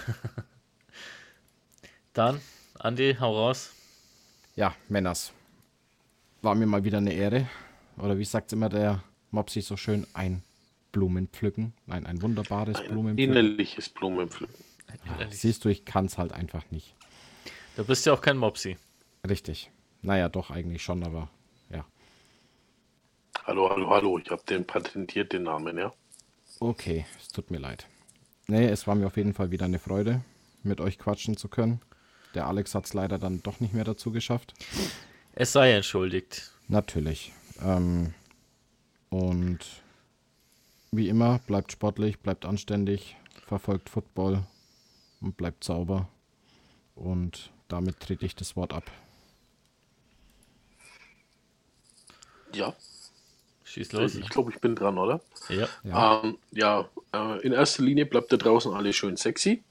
Dann, Andi, hau raus. Ja, Männers. War mir mal wieder eine Ehre. Oder wie sagt immer der Mopsi so schön, ein Blumenpflücken. Nein, ein wunderbares ein Blumenpflücken. Innerliches Blumenpflücken. Ja, siehst du, ich kann es halt einfach nicht. Du bist ja auch kein Mopsi. Richtig. Naja, doch, eigentlich schon, aber Hallo, hallo, hallo. Ich habe den patentiert, den Namen, ja. Okay, es tut mir leid. Nee, es war mir auf jeden Fall wieder eine Freude, mit euch quatschen zu können. Der Alex hat es leider dann doch nicht mehr dazu geschafft. Es sei entschuldigt. Natürlich. Ähm, und wie immer, bleibt sportlich, bleibt anständig, verfolgt Football und bleibt sauber. Und damit trete ich das Wort ab. Ja, Schieß los. Ich glaube, ich bin dran, oder? Ja. Ja, ähm, ja äh, in erster Linie bleibt da draußen alles schön sexy.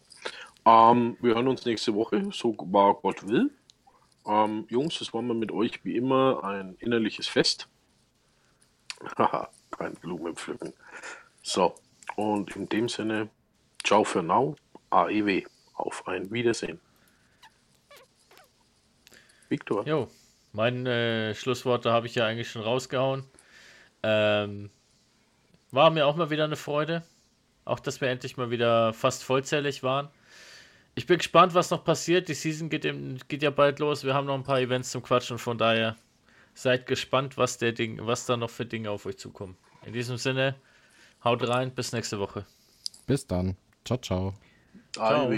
Ähm, wir hören uns nächste Woche, so war Gott will. Ähm, Jungs, es war mal mit euch wie immer ein innerliches Fest. Haha, kein Blumen pflücken. So, und in dem Sinne, ciao für now, AEW. Auf ein Wiedersehen. Victor. Jo, meine äh, Schlussworte habe ich ja eigentlich schon rausgehauen. Ähm, war mir auch mal wieder eine Freude. Auch, dass wir endlich mal wieder fast vollzählig waren. Ich bin gespannt, was noch passiert. Die Season geht, im, geht ja bald los. Wir haben noch ein paar Events zum Quatschen. Von daher seid gespannt, was, der Ding, was da noch für Dinge auf euch zukommen. In diesem Sinne, haut rein, bis nächste Woche. Bis dann. Ciao, ciao. ciao.